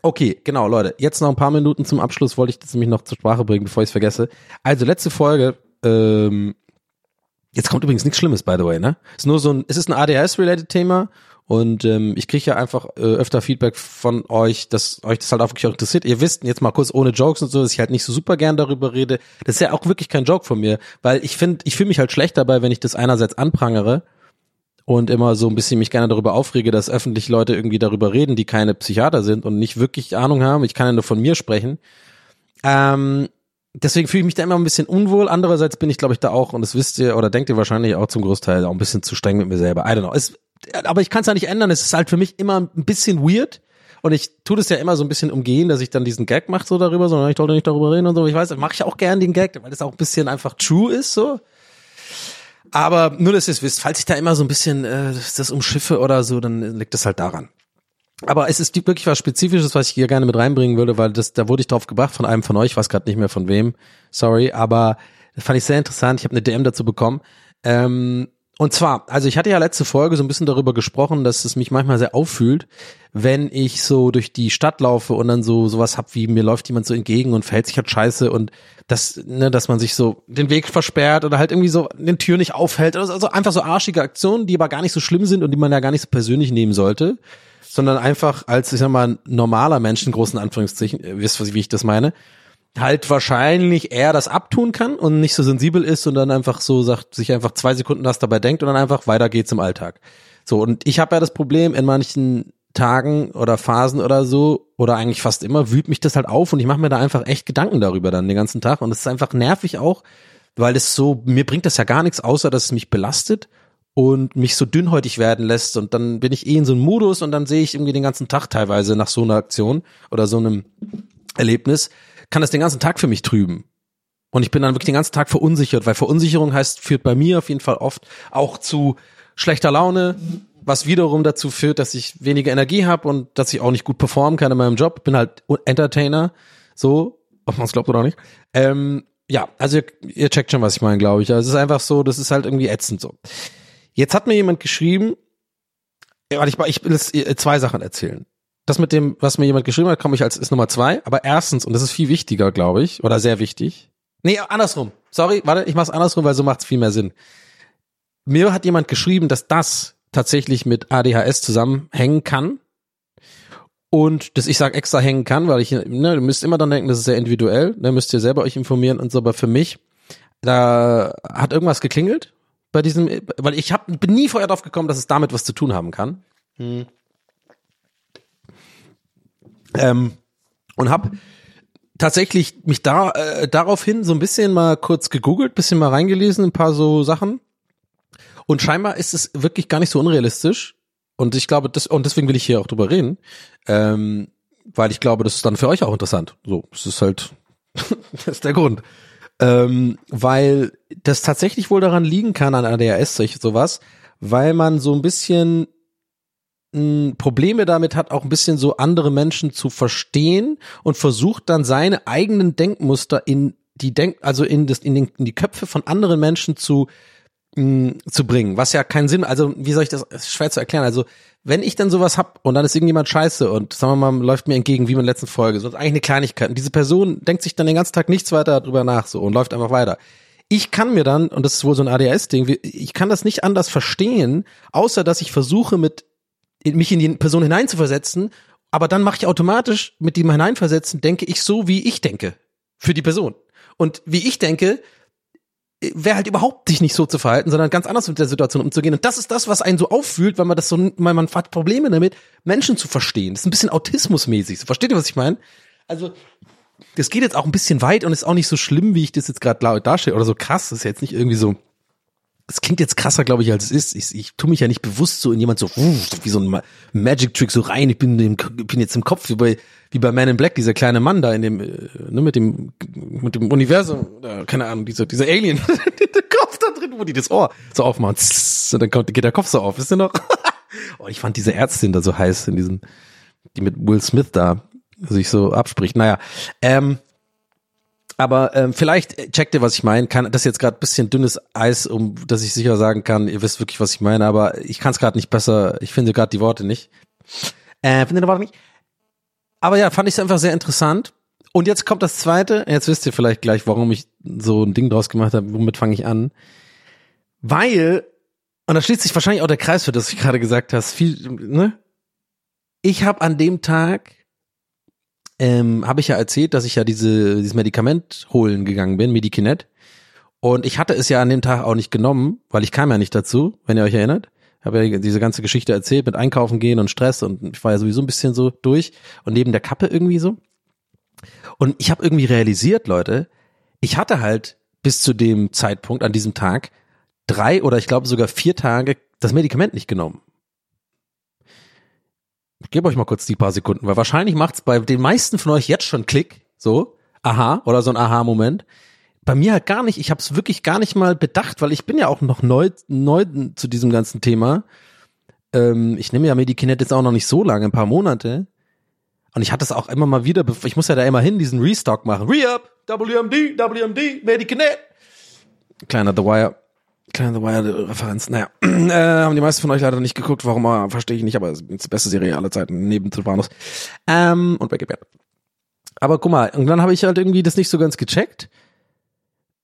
Okay, genau, Leute. Jetzt noch ein paar Minuten zum Abschluss wollte ich das nämlich noch zur Sprache bringen, bevor ich es vergesse. Also letzte Folge, ähm, jetzt kommt übrigens nichts Schlimmes, by the way, ne? Ist nur so ein, es ein ADHS-related Thema und ähm, ich kriege ja einfach äh, öfter Feedback von euch, dass euch das halt auch wirklich auch interessiert. Ihr wisst jetzt mal kurz ohne Jokes und so, dass ich halt nicht so super gern darüber rede. Das ist ja auch wirklich kein Joke von mir, weil ich finde, ich fühle mich halt schlecht dabei, wenn ich das einerseits anprangere und immer so ein bisschen mich gerne darüber aufrege, dass öffentlich Leute irgendwie darüber reden, die keine Psychiater sind und nicht wirklich Ahnung haben. Ich kann ja nur von mir sprechen. Ähm, deswegen fühle ich mich da immer ein bisschen unwohl. Andererseits bin ich, glaube ich, da auch, und das wisst ihr oder denkt ihr wahrscheinlich auch zum Großteil, auch ein bisschen zu streng mit mir selber. I don't know. Es, aber ich kann es ja nicht ändern. Es ist halt für mich immer ein bisschen weird. Und ich tue das ja immer so ein bisschen umgehen, dass ich dann diesen Gag mache so darüber, sondern ich sollte nicht darüber reden und so. Ich weiß, mache ich auch gern den Gag, weil das auch ein bisschen einfach true ist so. Aber nur, dass ihr es wisst, falls ich da immer so ein bisschen äh, das umschiffe oder so, dann liegt das halt daran. Aber es ist wirklich was Spezifisches, was ich hier gerne mit reinbringen würde, weil das, da wurde ich drauf gebracht von einem von euch, ich weiß gerade nicht mehr von wem, sorry, aber das fand ich sehr interessant. Ich habe eine DM dazu bekommen. Ähm, und zwar, also ich hatte ja letzte Folge so ein bisschen darüber gesprochen, dass es mich manchmal sehr auffühlt, wenn ich so durch die Stadt laufe und dann so sowas hab wie mir läuft jemand so entgegen und verhält sich halt scheiße und das, ne, dass man sich so den Weg versperrt oder halt irgendwie so den Tür nicht aufhält. Oder so, also einfach so arschige Aktionen, die aber gar nicht so schlimm sind und die man ja gar nicht so persönlich nehmen sollte, sondern einfach als, ich sag mal, normaler Mensch in großen Anführungszeichen, ihr wisst, was- wie ich das meine, halt wahrscheinlich eher das abtun kann und nicht so sensibel ist und dann einfach so sagt, sich einfach zwei Sekunden was dabei denkt und dann einfach weiter geht's im Alltag. So, und ich habe ja das Problem, in manchen Tagen oder Phasen oder so, oder eigentlich fast immer, wühlt mich das halt auf und ich mache mir da einfach echt Gedanken darüber dann den ganzen Tag. Und es ist einfach nervig auch, weil es so, mir bringt das ja gar nichts, außer dass es mich belastet und mich so dünnhäutig werden lässt. Und dann bin ich eh in so einem Modus und dann sehe ich irgendwie den ganzen Tag teilweise nach so einer Aktion oder so einem Erlebnis, kann das den ganzen Tag für mich trüben. Und ich bin dann wirklich den ganzen Tag verunsichert, weil Verunsicherung heißt, führt bei mir auf jeden Fall oft auch zu schlechter Laune, was wiederum dazu führt, dass ich weniger Energie habe und dass ich auch nicht gut performen kann in meinem Job. Bin halt Entertainer, so, ob man es glaubt oder nicht. Ähm, ja, also ihr, ihr checkt schon, was ich meine, glaube ich. Also es ist einfach so, das ist halt irgendwie ätzend so. Jetzt hat mir jemand geschrieben, ich, will äh, zwei Sachen erzählen. Das mit dem, was mir jemand geschrieben hat, komme ich als ist Nummer zwei. Aber erstens, und das ist viel wichtiger, glaube ich, oder sehr wichtig. Nee, andersrum. Sorry, warte, ich mach's andersrum, weil so macht's viel mehr Sinn. Mir hat jemand geschrieben, dass das tatsächlich mit ADHS zusammenhängen kann. Und dass ich sage extra hängen kann, weil ich, ne, ihr müsst immer dann denken, das ist sehr individuell, da müsst ihr selber euch informieren und so, aber für mich, da hat irgendwas geklingelt bei diesem, weil ich hab, bin nie vorher drauf gekommen, dass es damit was zu tun haben kann. Ähm, und hab tatsächlich mich da äh, daraufhin so ein bisschen mal kurz gegoogelt, bisschen mal reingelesen, ein paar so Sachen. Und scheinbar ist es wirklich gar nicht so unrealistisch. Und ich glaube, das, und deswegen will ich hier auch drüber reden, ähm, weil ich glaube, das ist dann für euch auch interessant. So, es ist halt, (laughs) das ist der Grund. Ähm, weil das tatsächlich wohl daran liegen kann an ADHS, solche sowas, weil man so ein bisschen Probleme damit hat, auch ein bisschen so andere Menschen zu verstehen und versucht dann seine eigenen Denkmuster in die Denk, also in, das, in, den, in die Köpfe von anderen Menschen zu mh, zu bringen, was ja keinen Sinn, also wie soll ich das, schwer zu erklären, also wenn ich dann sowas hab und dann ist irgendjemand scheiße und sagen wir mal, läuft mir entgegen, wie in der letzten Folge, so ist eigentlich eine Kleinigkeit und diese Person denkt sich dann den ganzen Tag nichts weiter darüber nach so und läuft einfach weiter. Ich kann mir dann, und das ist wohl so ein ADHS-Ding, ich kann das nicht anders verstehen, außer dass ich versuche mit mich in die Person hineinzuversetzen, aber dann mache ich automatisch mit dem hineinversetzen, denke ich so, wie ich denke für die Person. Und wie ich denke, wäre halt überhaupt sich nicht so zu verhalten, sondern ganz anders mit der Situation umzugehen. Und das ist das, was einen so auffühlt, weil man das so, weil man hat Probleme damit, Menschen zu verstehen. Das ist ein bisschen autismusmäßig. Versteht ihr, was ich meine? Also, das geht jetzt auch ein bisschen weit und ist auch nicht so schlimm, wie ich das jetzt gerade darstelle oder so krass. Das ist jetzt nicht irgendwie so, es klingt jetzt krasser, glaube ich, als es ist. Ich, ich tue mich ja nicht bewusst so in jemand so, wie so ein Magic Trick so rein. Ich bin, im, bin jetzt im Kopf wie bei, wie bei Man in Black, dieser kleine Mann da in dem, äh, ne, mit dem, mit dem Universum, keine Ahnung, dieser, dieser Alien, (laughs) der Kopf da drin, wo die das Ohr so aufmachen, und dann kommt, geht der Kopf so auf, wisst ihr noch? (laughs) oh, ich fand diese Ärztin da so heiß in diesen, die mit Will Smith da sich so abspricht. Naja, ähm, aber ähm, vielleicht checkt ihr, was ich meine. Kann das jetzt gerade bisschen dünnes Eis, um dass ich sicher sagen kann, ihr wisst wirklich, was ich meine. Aber ich kann es gerade nicht besser. Ich finde gerade die Worte nicht. Äh, finde die Worte nicht. Aber ja, fand ich es einfach sehr interessant. Und jetzt kommt das Zweite. Jetzt wisst ihr vielleicht gleich, warum ich so ein Ding draus gemacht habe. Womit fange ich an? Weil und da schließt sich wahrscheinlich auch der Kreis für das ich gerade gesagt hast. Viel, ne? Ich habe an dem Tag ähm, habe ich ja erzählt, dass ich ja diese, dieses Medikament holen gegangen bin, Medikinet. Und ich hatte es ja an dem Tag auch nicht genommen, weil ich kam ja nicht dazu, wenn ihr euch erinnert. Habe ja diese ganze Geschichte erzählt mit Einkaufen gehen und Stress und ich war ja sowieso ein bisschen so durch und neben der Kappe irgendwie so. Und ich habe irgendwie realisiert, Leute, ich hatte halt bis zu dem Zeitpunkt an diesem Tag drei oder ich glaube sogar vier Tage das Medikament nicht genommen. Ich gebe euch mal kurz die paar Sekunden, weil wahrscheinlich macht's bei den meisten von euch jetzt schon Klick, so, aha, oder so ein Aha-Moment. Bei mir halt gar nicht. Ich habe es wirklich gar nicht mal bedacht, weil ich bin ja auch noch neu, neu zu diesem ganzen Thema. Ähm, ich nehme ja Medikinet jetzt auch noch nicht so lange, ein paar Monate. Und ich hatte es auch immer mal wieder, ich muss ja da immer hin, diesen Restock machen. Re-Up, WMD, WMD, Medikinet. Kleiner The Wire. Kleine The Wire-Referenz. Naja, (clears throat) äh, haben die meisten von euch leider nicht geguckt, warum, äh, verstehe ich nicht, aber es ist die beste Serie aller Zeiten, neben Sopranos. Ähm, und Breaking Bad. Aber guck mal, und dann habe ich halt irgendwie das nicht so ganz gecheckt.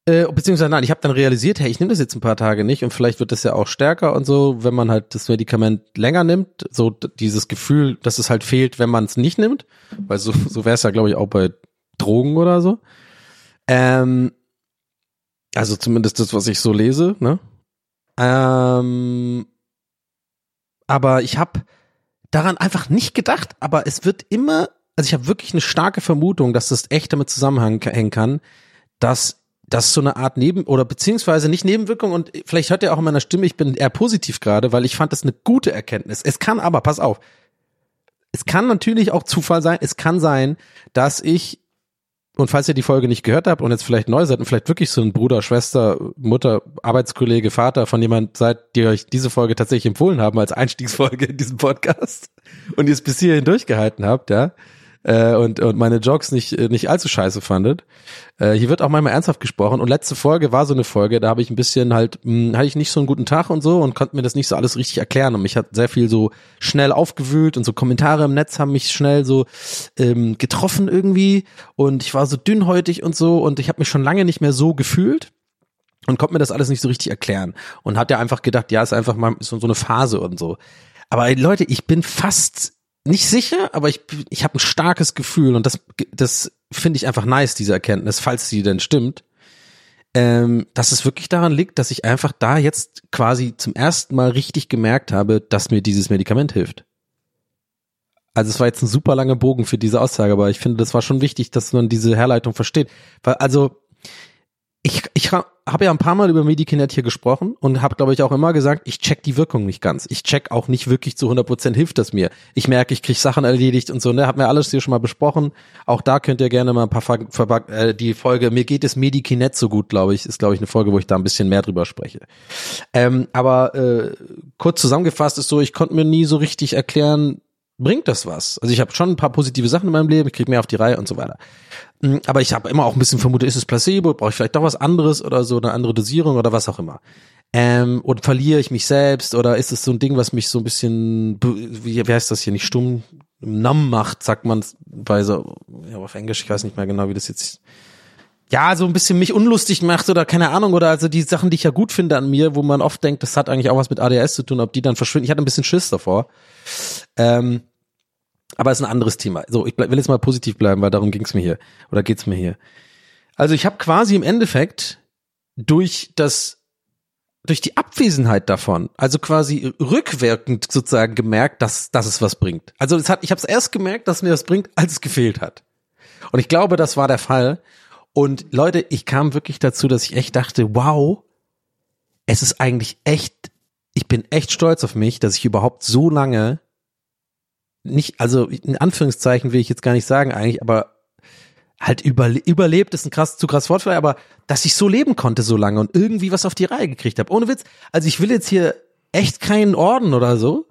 Äh, beziehungsweise nein, ich habe dann realisiert, hey, ich nehme das jetzt ein paar Tage nicht und vielleicht wird das ja auch stärker und so, wenn man halt das Medikament länger nimmt, so dieses Gefühl, dass es halt fehlt, wenn man es nicht nimmt, weil so, so wäre es ja, glaube ich, auch bei Drogen oder so. Ähm, also zumindest das, was ich so lese, ne? Ähm, aber ich habe daran einfach nicht gedacht, aber es wird immer, also ich habe wirklich eine starke Vermutung, dass das echt damit zusammenhängen kann, dass das so eine Art Neben- oder beziehungsweise nicht Nebenwirkung und vielleicht hört ihr auch in meiner Stimme, ich bin eher positiv gerade, weil ich fand das eine gute Erkenntnis. Es kann aber, pass auf, es kann natürlich auch Zufall sein, es kann sein, dass ich und falls ihr die Folge nicht gehört habt und jetzt vielleicht neu seid und vielleicht wirklich so ein Bruder, Schwester, Mutter, Arbeitskollege, Vater von jemand seid, die euch diese Folge tatsächlich empfohlen haben als Einstiegsfolge in diesem Podcast und ihr es bis hierhin durchgehalten habt, ja, äh, und, und meine Jokes nicht, äh, nicht allzu scheiße fandet. Äh, hier wird auch manchmal ernsthaft gesprochen und letzte Folge war so eine Folge, da habe ich ein bisschen halt, mh, hm, hatte ich nicht so einen guten Tag und so und konnte mir das nicht so alles richtig erklären und mich hat sehr viel so schnell aufgewühlt und so Kommentare im Netz haben mich schnell so ähm, getroffen irgendwie und ich war so dünnhäutig und so und ich habe mich schon lange nicht mehr so gefühlt und konnte mir das alles nicht so richtig erklären und hat ja einfach gedacht, ja, ist einfach mal so, so eine Phase und so. Aber Leute, ich bin fast nicht sicher, aber ich, ich habe ein starkes Gefühl und das, das finde ich einfach nice, diese Erkenntnis, falls sie denn stimmt, ähm, dass es wirklich daran liegt, dass ich einfach da jetzt quasi zum ersten Mal richtig gemerkt habe, dass mir dieses Medikament hilft. Also es war jetzt ein super langer Bogen für diese Aussage, aber ich finde, das war schon wichtig, dass man diese Herleitung versteht. Weil, also, ich, ich habe ja ein paar Mal über Medikinet hier gesprochen und habe, glaube ich, auch immer gesagt, ich check die Wirkung nicht ganz. Ich check auch nicht wirklich zu 100 Prozent, hilft das mir. Ich merke, ich krieg Sachen erledigt und so, ne, hab mir alles hier schon mal besprochen. Auch da könnt ihr gerne mal ein paar, Ver äh, die Folge, mir geht es Medikinet so gut, glaube ich, ist, glaube ich, eine Folge, wo ich da ein bisschen mehr drüber spreche. Ähm, aber äh, kurz zusammengefasst ist so, ich konnte mir nie so richtig erklären, bringt das was? Also ich habe schon ein paar positive Sachen in meinem Leben, ich kriege mehr auf die Reihe und so weiter. Mm, aber ich habe immer auch ein bisschen vermutet, ist es Placebo, brauche ich vielleicht doch was anderes oder so, eine andere Dosierung oder was auch immer. Ähm, und verliere ich mich selbst oder ist es so ein Ding, was mich so ein bisschen, wie, wie heißt das hier, nicht stumm, numb macht, sagt man bei so, ja, auf Englisch, ich weiß nicht mehr genau, wie das jetzt ja, so ein bisschen mich unlustig macht oder keine Ahnung, oder also die Sachen, die ich ja gut finde an mir, wo man oft denkt, das hat eigentlich auch was mit ADS zu tun, ob die dann verschwinden. Ich hatte ein bisschen Schiss davor. Ähm, aber ist ein anderes Thema. So, ich will jetzt mal positiv bleiben, weil darum ging's mir hier. Oder geht's mir hier. Also ich habe quasi im Endeffekt durch das durch die Abwesenheit davon, also quasi rückwirkend sozusagen gemerkt, dass, dass es was bringt. Also es hat, ich habe es erst gemerkt, dass mir das bringt, als es gefehlt hat. Und ich glaube, das war der Fall. Und Leute, ich kam wirklich dazu, dass ich echt dachte, wow, es ist eigentlich echt, ich bin echt stolz auf mich, dass ich überhaupt so lange nicht, also in Anführungszeichen will ich jetzt gar nicht sagen eigentlich, aber halt überle überlebt ist ein krass zu krass Wort aber dass ich so leben konnte so lange und irgendwie was auf die Reihe gekriegt habe. Ohne Witz. Also ich will jetzt hier echt keinen Orden oder so,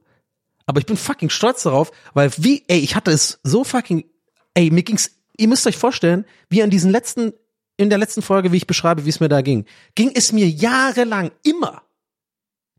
aber ich bin fucking stolz darauf, weil wie, ey, ich hatte es so fucking, ey, mir ging's, ihr müsst euch vorstellen, wie an diesen letzten, in der letzten Folge, wie ich beschreibe, wie es mir da ging, ging es mir jahrelang immer,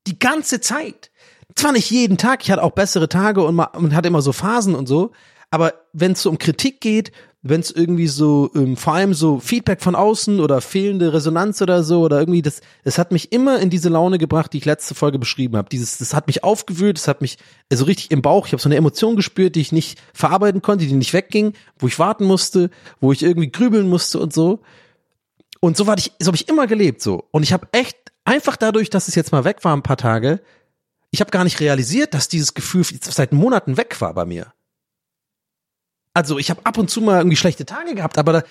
die ganze Zeit, zwar nicht jeden Tag, ich hatte auch bessere Tage und, man, und hatte immer so Phasen und so, aber wenn es so um Kritik geht, wenn es irgendwie so, ähm, vor allem so Feedback von außen oder fehlende Resonanz oder so oder irgendwie, das, das hat mich immer in diese Laune gebracht, die ich letzte Folge beschrieben habe. Dieses, das hat mich aufgewühlt, das hat mich so also richtig im Bauch, ich habe so eine Emotion gespürt, die ich nicht verarbeiten konnte, die nicht wegging, wo ich warten musste, wo ich irgendwie grübeln musste und so. Und so war ich, so habe ich immer gelebt so. Und ich habe echt einfach dadurch, dass es jetzt mal weg war ein paar Tage, ich habe gar nicht realisiert, dass dieses Gefühl seit Monaten weg war bei mir. Also ich habe ab und zu mal irgendwie schlechte Tage gehabt, aber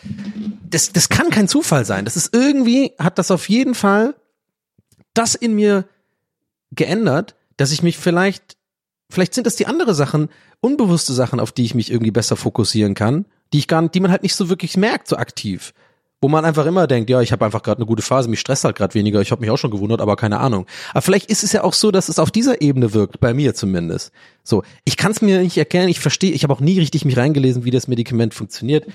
das, das kann kein Zufall sein. Das ist irgendwie, hat das auf jeden Fall das in mir geändert, dass ich mich vielleicht, vielleicht sind das die andere Sachen, unbewusste Sachen, auf die ich mich irgendwie besser fokussieren kann, die ich gar nicht, die man halt nicht so wirklich merkt, so aktiv wo man einfach immer denkt, ja, ich habe einfach gerade eine gute Phase, mich stresst halt gerade weniger, ich habe mich auch schon gewundert, aber keine Ahnung. Aber vielleicht ist es ja auch so, dass es auf dieser Ebene wirkt, bei mir zumindest. So, ich kann es mir nicht erklären, ich verstehe, ich habe auch nie richtig mich reingelesen, wie das Medikament funktioniert.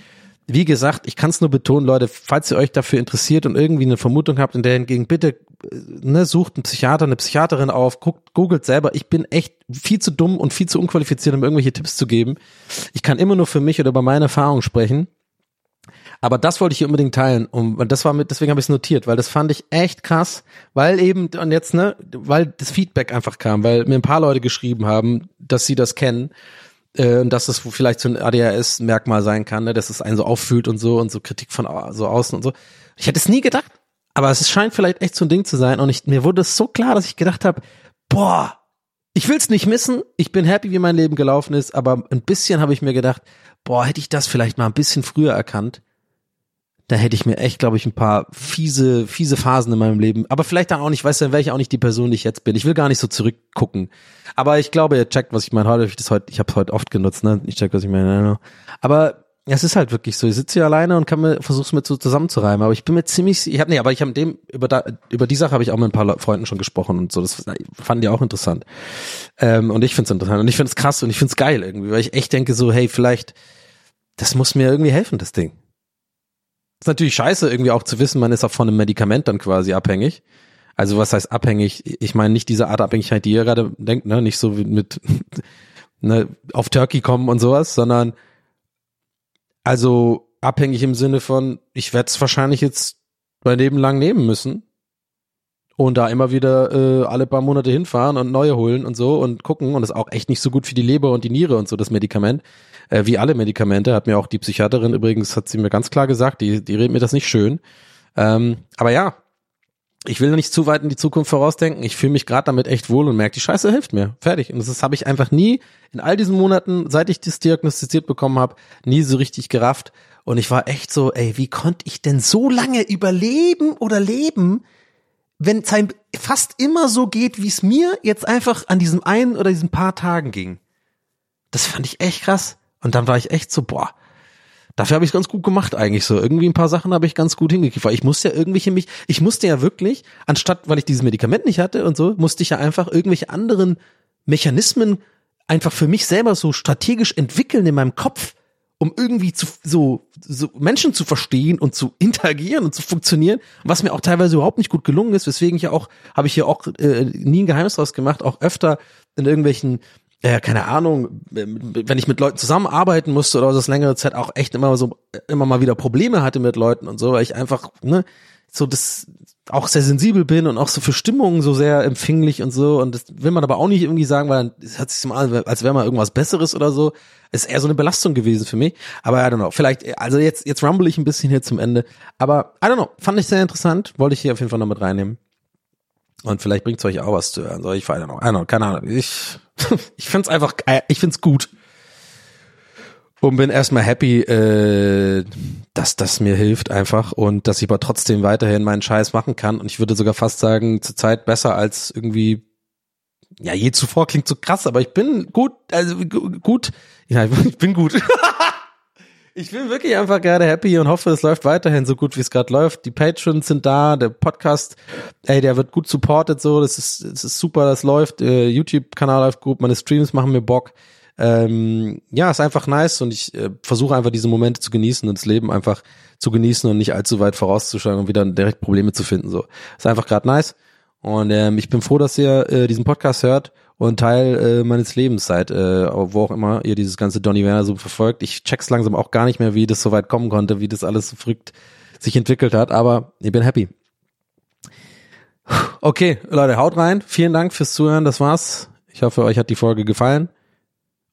Wie gesagt, ich kann es nur betonen, Leute, falls ihr euch dafür interessiert und irgendwie eine Vermutung habt, in der hingegen bitte äh, ne, sucht einen Psychiater, eine Psychiaterin auf, guckt, googelt selber. Ich bin echt viel zu dumm und viel zu unqualifiziert, um irgendwelche Tipps zu geben. Ich kann immer nur für mich oder über meine Erfahrungen sprechen. Aber das wollte ich hier unbedingt teilen. Und das war mit, deswegen habe ich es notiert, weil das fand ich echt krass, weil eben, und jetzt, ne, weil das Feedback einfach kam, weil mir ein paar Leute geschrieben haben, dass sie das kennen äh, und dass das vielleicht so ein ADHS-Merkmal sein kann, ne, dass es einen so auffühlt und so und so Kritik von so außen und so. Ich hätte es nie gedacht, aber es scheint vielleicht echt so ein Ding zu sein und ich, mir wurde es so klar, dass ich gedacht habe, boah, ich will's nicht missen, ich bin happy, wie mein Leben gelaufen ist, aber ein bisschen habe ich mir gedacht, boah, hätte ich das vielleicht mal ein bisschen früher erkannt, da hätte ich mir echt, glaube ich, ein paar fiese, fiese Phasen in meinem Leben. Aber vielleicht dann auch nicht, weißt du, dann wäre ich auch nicht die Person, die ich jetzt bin. Ich will gar nicht so zurückgucken. Aber ich glaube, ihr checkt, was ich meine. Heute ich das heute, ich habe es heute oft genutzt, ne? Ich check, was ich meine. Aber es ist halt wirklich so. Ich sitze hier alleine und kann mir versuch's mir so zusammenzureimen. Aber ich bin mir ziemlich, ich habe nee, aber ich habe dem über da über die Sache habe ich auch mit ein paar Freunden schon gesprochen und so. Das fanden die auch interessant. Ähm, und ich find's interessant und ich find's krass und ich find's geil irgendwie, weil ich echt denke so, hey, vielleicht das muss mir irgendwie helfen, das Ding. Ist natürlich scheiße, irgendwie auch zu wissen, man ist auch von einem Medikament dann quasi abhängig. Also was heißt abhängig? Ich meine nicht diese Art Abhängigkeit, die ihr gerade denkt, ne? Nicht so wie mit (laughs) ne, auf Turkey kommen und sowas, sondern also abhängig im Sinne von, ich werde es wahrscheinlich jetzt mein Leben lang nehmen müssen und da immer wieder äh, alle paar Monate hinfahren und neue holen und so und gucken und ist auch echt nicht so gut für die Leber und die Niere und so das Medikament äh, wie alle Medikamente hat mir auch die Psychiaterin übrigens hat sie mir ganz klar gesagt die die redet mir das nicht schön ähm, aber ja ich will nicht zu weit in die Zukunft vorausdenken. Ich fühle mich gerade damit echt wohl und merke, die Scheiße hilft mir. Fertig. Und das habe ich einfach nie in all diesen Monaten, seit ich das diagnostiziert bekommen habe, nie so richtig gerafft. Und ich war echt so, ey, wie konnte ich denn so lange überleben oder leben, wenn es fast immer so geht, wie es mir jetzt einfach an diesem einen oder diesen paar Tagen ging. Das fand ich echt krass. Und dann war ich echt so, boah, Dafür habe ich ganz gut gemacht eigentlich so. Irgendwie ein paar Sachen habe ich ganz gut hingekriegt, weil ich musste ja irgendwelche mich, ich musste ja wirklich, anstatt, weil ich dieses Medikament nicht hatte und so, musste ich ja einfach irgendwelche anderen Mechanismen einfach für mich selber so strategisch entwickeln in meinem Kopf, um irgendwie zu, so, so Menschen zu verstehen und zu (laughs) interagieren und zu funktionieren, was mir auch teilweise überhaupt nicht gut gelungen ist, weswegen ich ja auch, habe ich hier auch äh, nie ein Geheimnis draus gemacht, auch öfter in irgendwelchen äh, keine Ahnung, wenn ich mit Leuten zusammenarbeiten musste oder das längere Zeit auch echt immer so immer mal wieder Probleme hatte mit Leuten und so, weil ich einfach ne so das auch sehr sensibel bin und auch so für Stimmungen so sehr empfänglich und so und das will man aber auch nicht irgendwie sagen, weil es hört sich mal als wäre mal irgendwas Besseres oder so. ist eher so eine Belastung gewesen für mich. Aber I don't know. Vielleicht, also jetzt, jetzt rumble ich ein bisschen hier zum Ende. Aber I don't know. Fand ich sehr interessant. Wollte ich hier auf jeden Fall noch mit reinnehmen. Und vielleicht bringt's euch auch was zu hören. So, ich don't know. Keine Ahnung. Ich (laughs) ich find's einfach, ich find's gut. Und bin erstmal happy, äh, dass das mir hilft einfach und dass ich aber trotzdem weiterhin meinen Scheiß machen kann. Und ich würde sogar fast sagen, zurzeit besser als irgendwie, ja, je zuvor klingt so krass, aber ich bin gut, also gut, ja, ich bin gut. (laughs) Ich bin wirklich einfach gerade happy und hoffe, es läuft weiterhin so gut, wie es gerade läuft. Die Patrons sind da, der Podcast, ey, der wird gut supported, so, das ist, das ist super, das läuft. Äh, YouTube-Kanal läuft gut, meine Streams machen mir Bock. Ähm, ja, ist einfach nice und ich äh, versuche einfach diese Momente zu genießen und das Leben einfach zu genießen und nicht allzu weit vorauszuschauen und wieder direkt Probleme zu finden. So, ist einfach gerade nice und ähm, ich bin froh, dass ihr äh, diesen Podcast hört und Teil äh, meines Lebens seid, äh, wo auch immer ihr dieses ganze Donny Werner so verfolgt. Ich check's langsam auch gar nicht mehr, wie das so weit kommen konnte, wie das alles so verrückt sich entwickelt hat, aber ich bin happy. Okay, Leute, haut rein. Vielen Dank fürs Zuhören. Das war's. Ich hoffe, euch hat die Folge gefallen.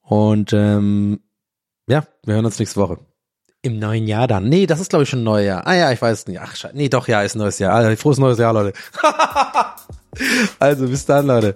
Und ähm, ja, wir hören uns nächste Woche. Im neuen Jahr dann. Nee, das ist glaube ich schon ein neues Jahr. Ah ja, ich weiß nicht. Ach. Nee, doch, ja, ist ein neues Jahr. Also, frohes neues Jahr, Leute. (laughs) also, bis dann, Leute.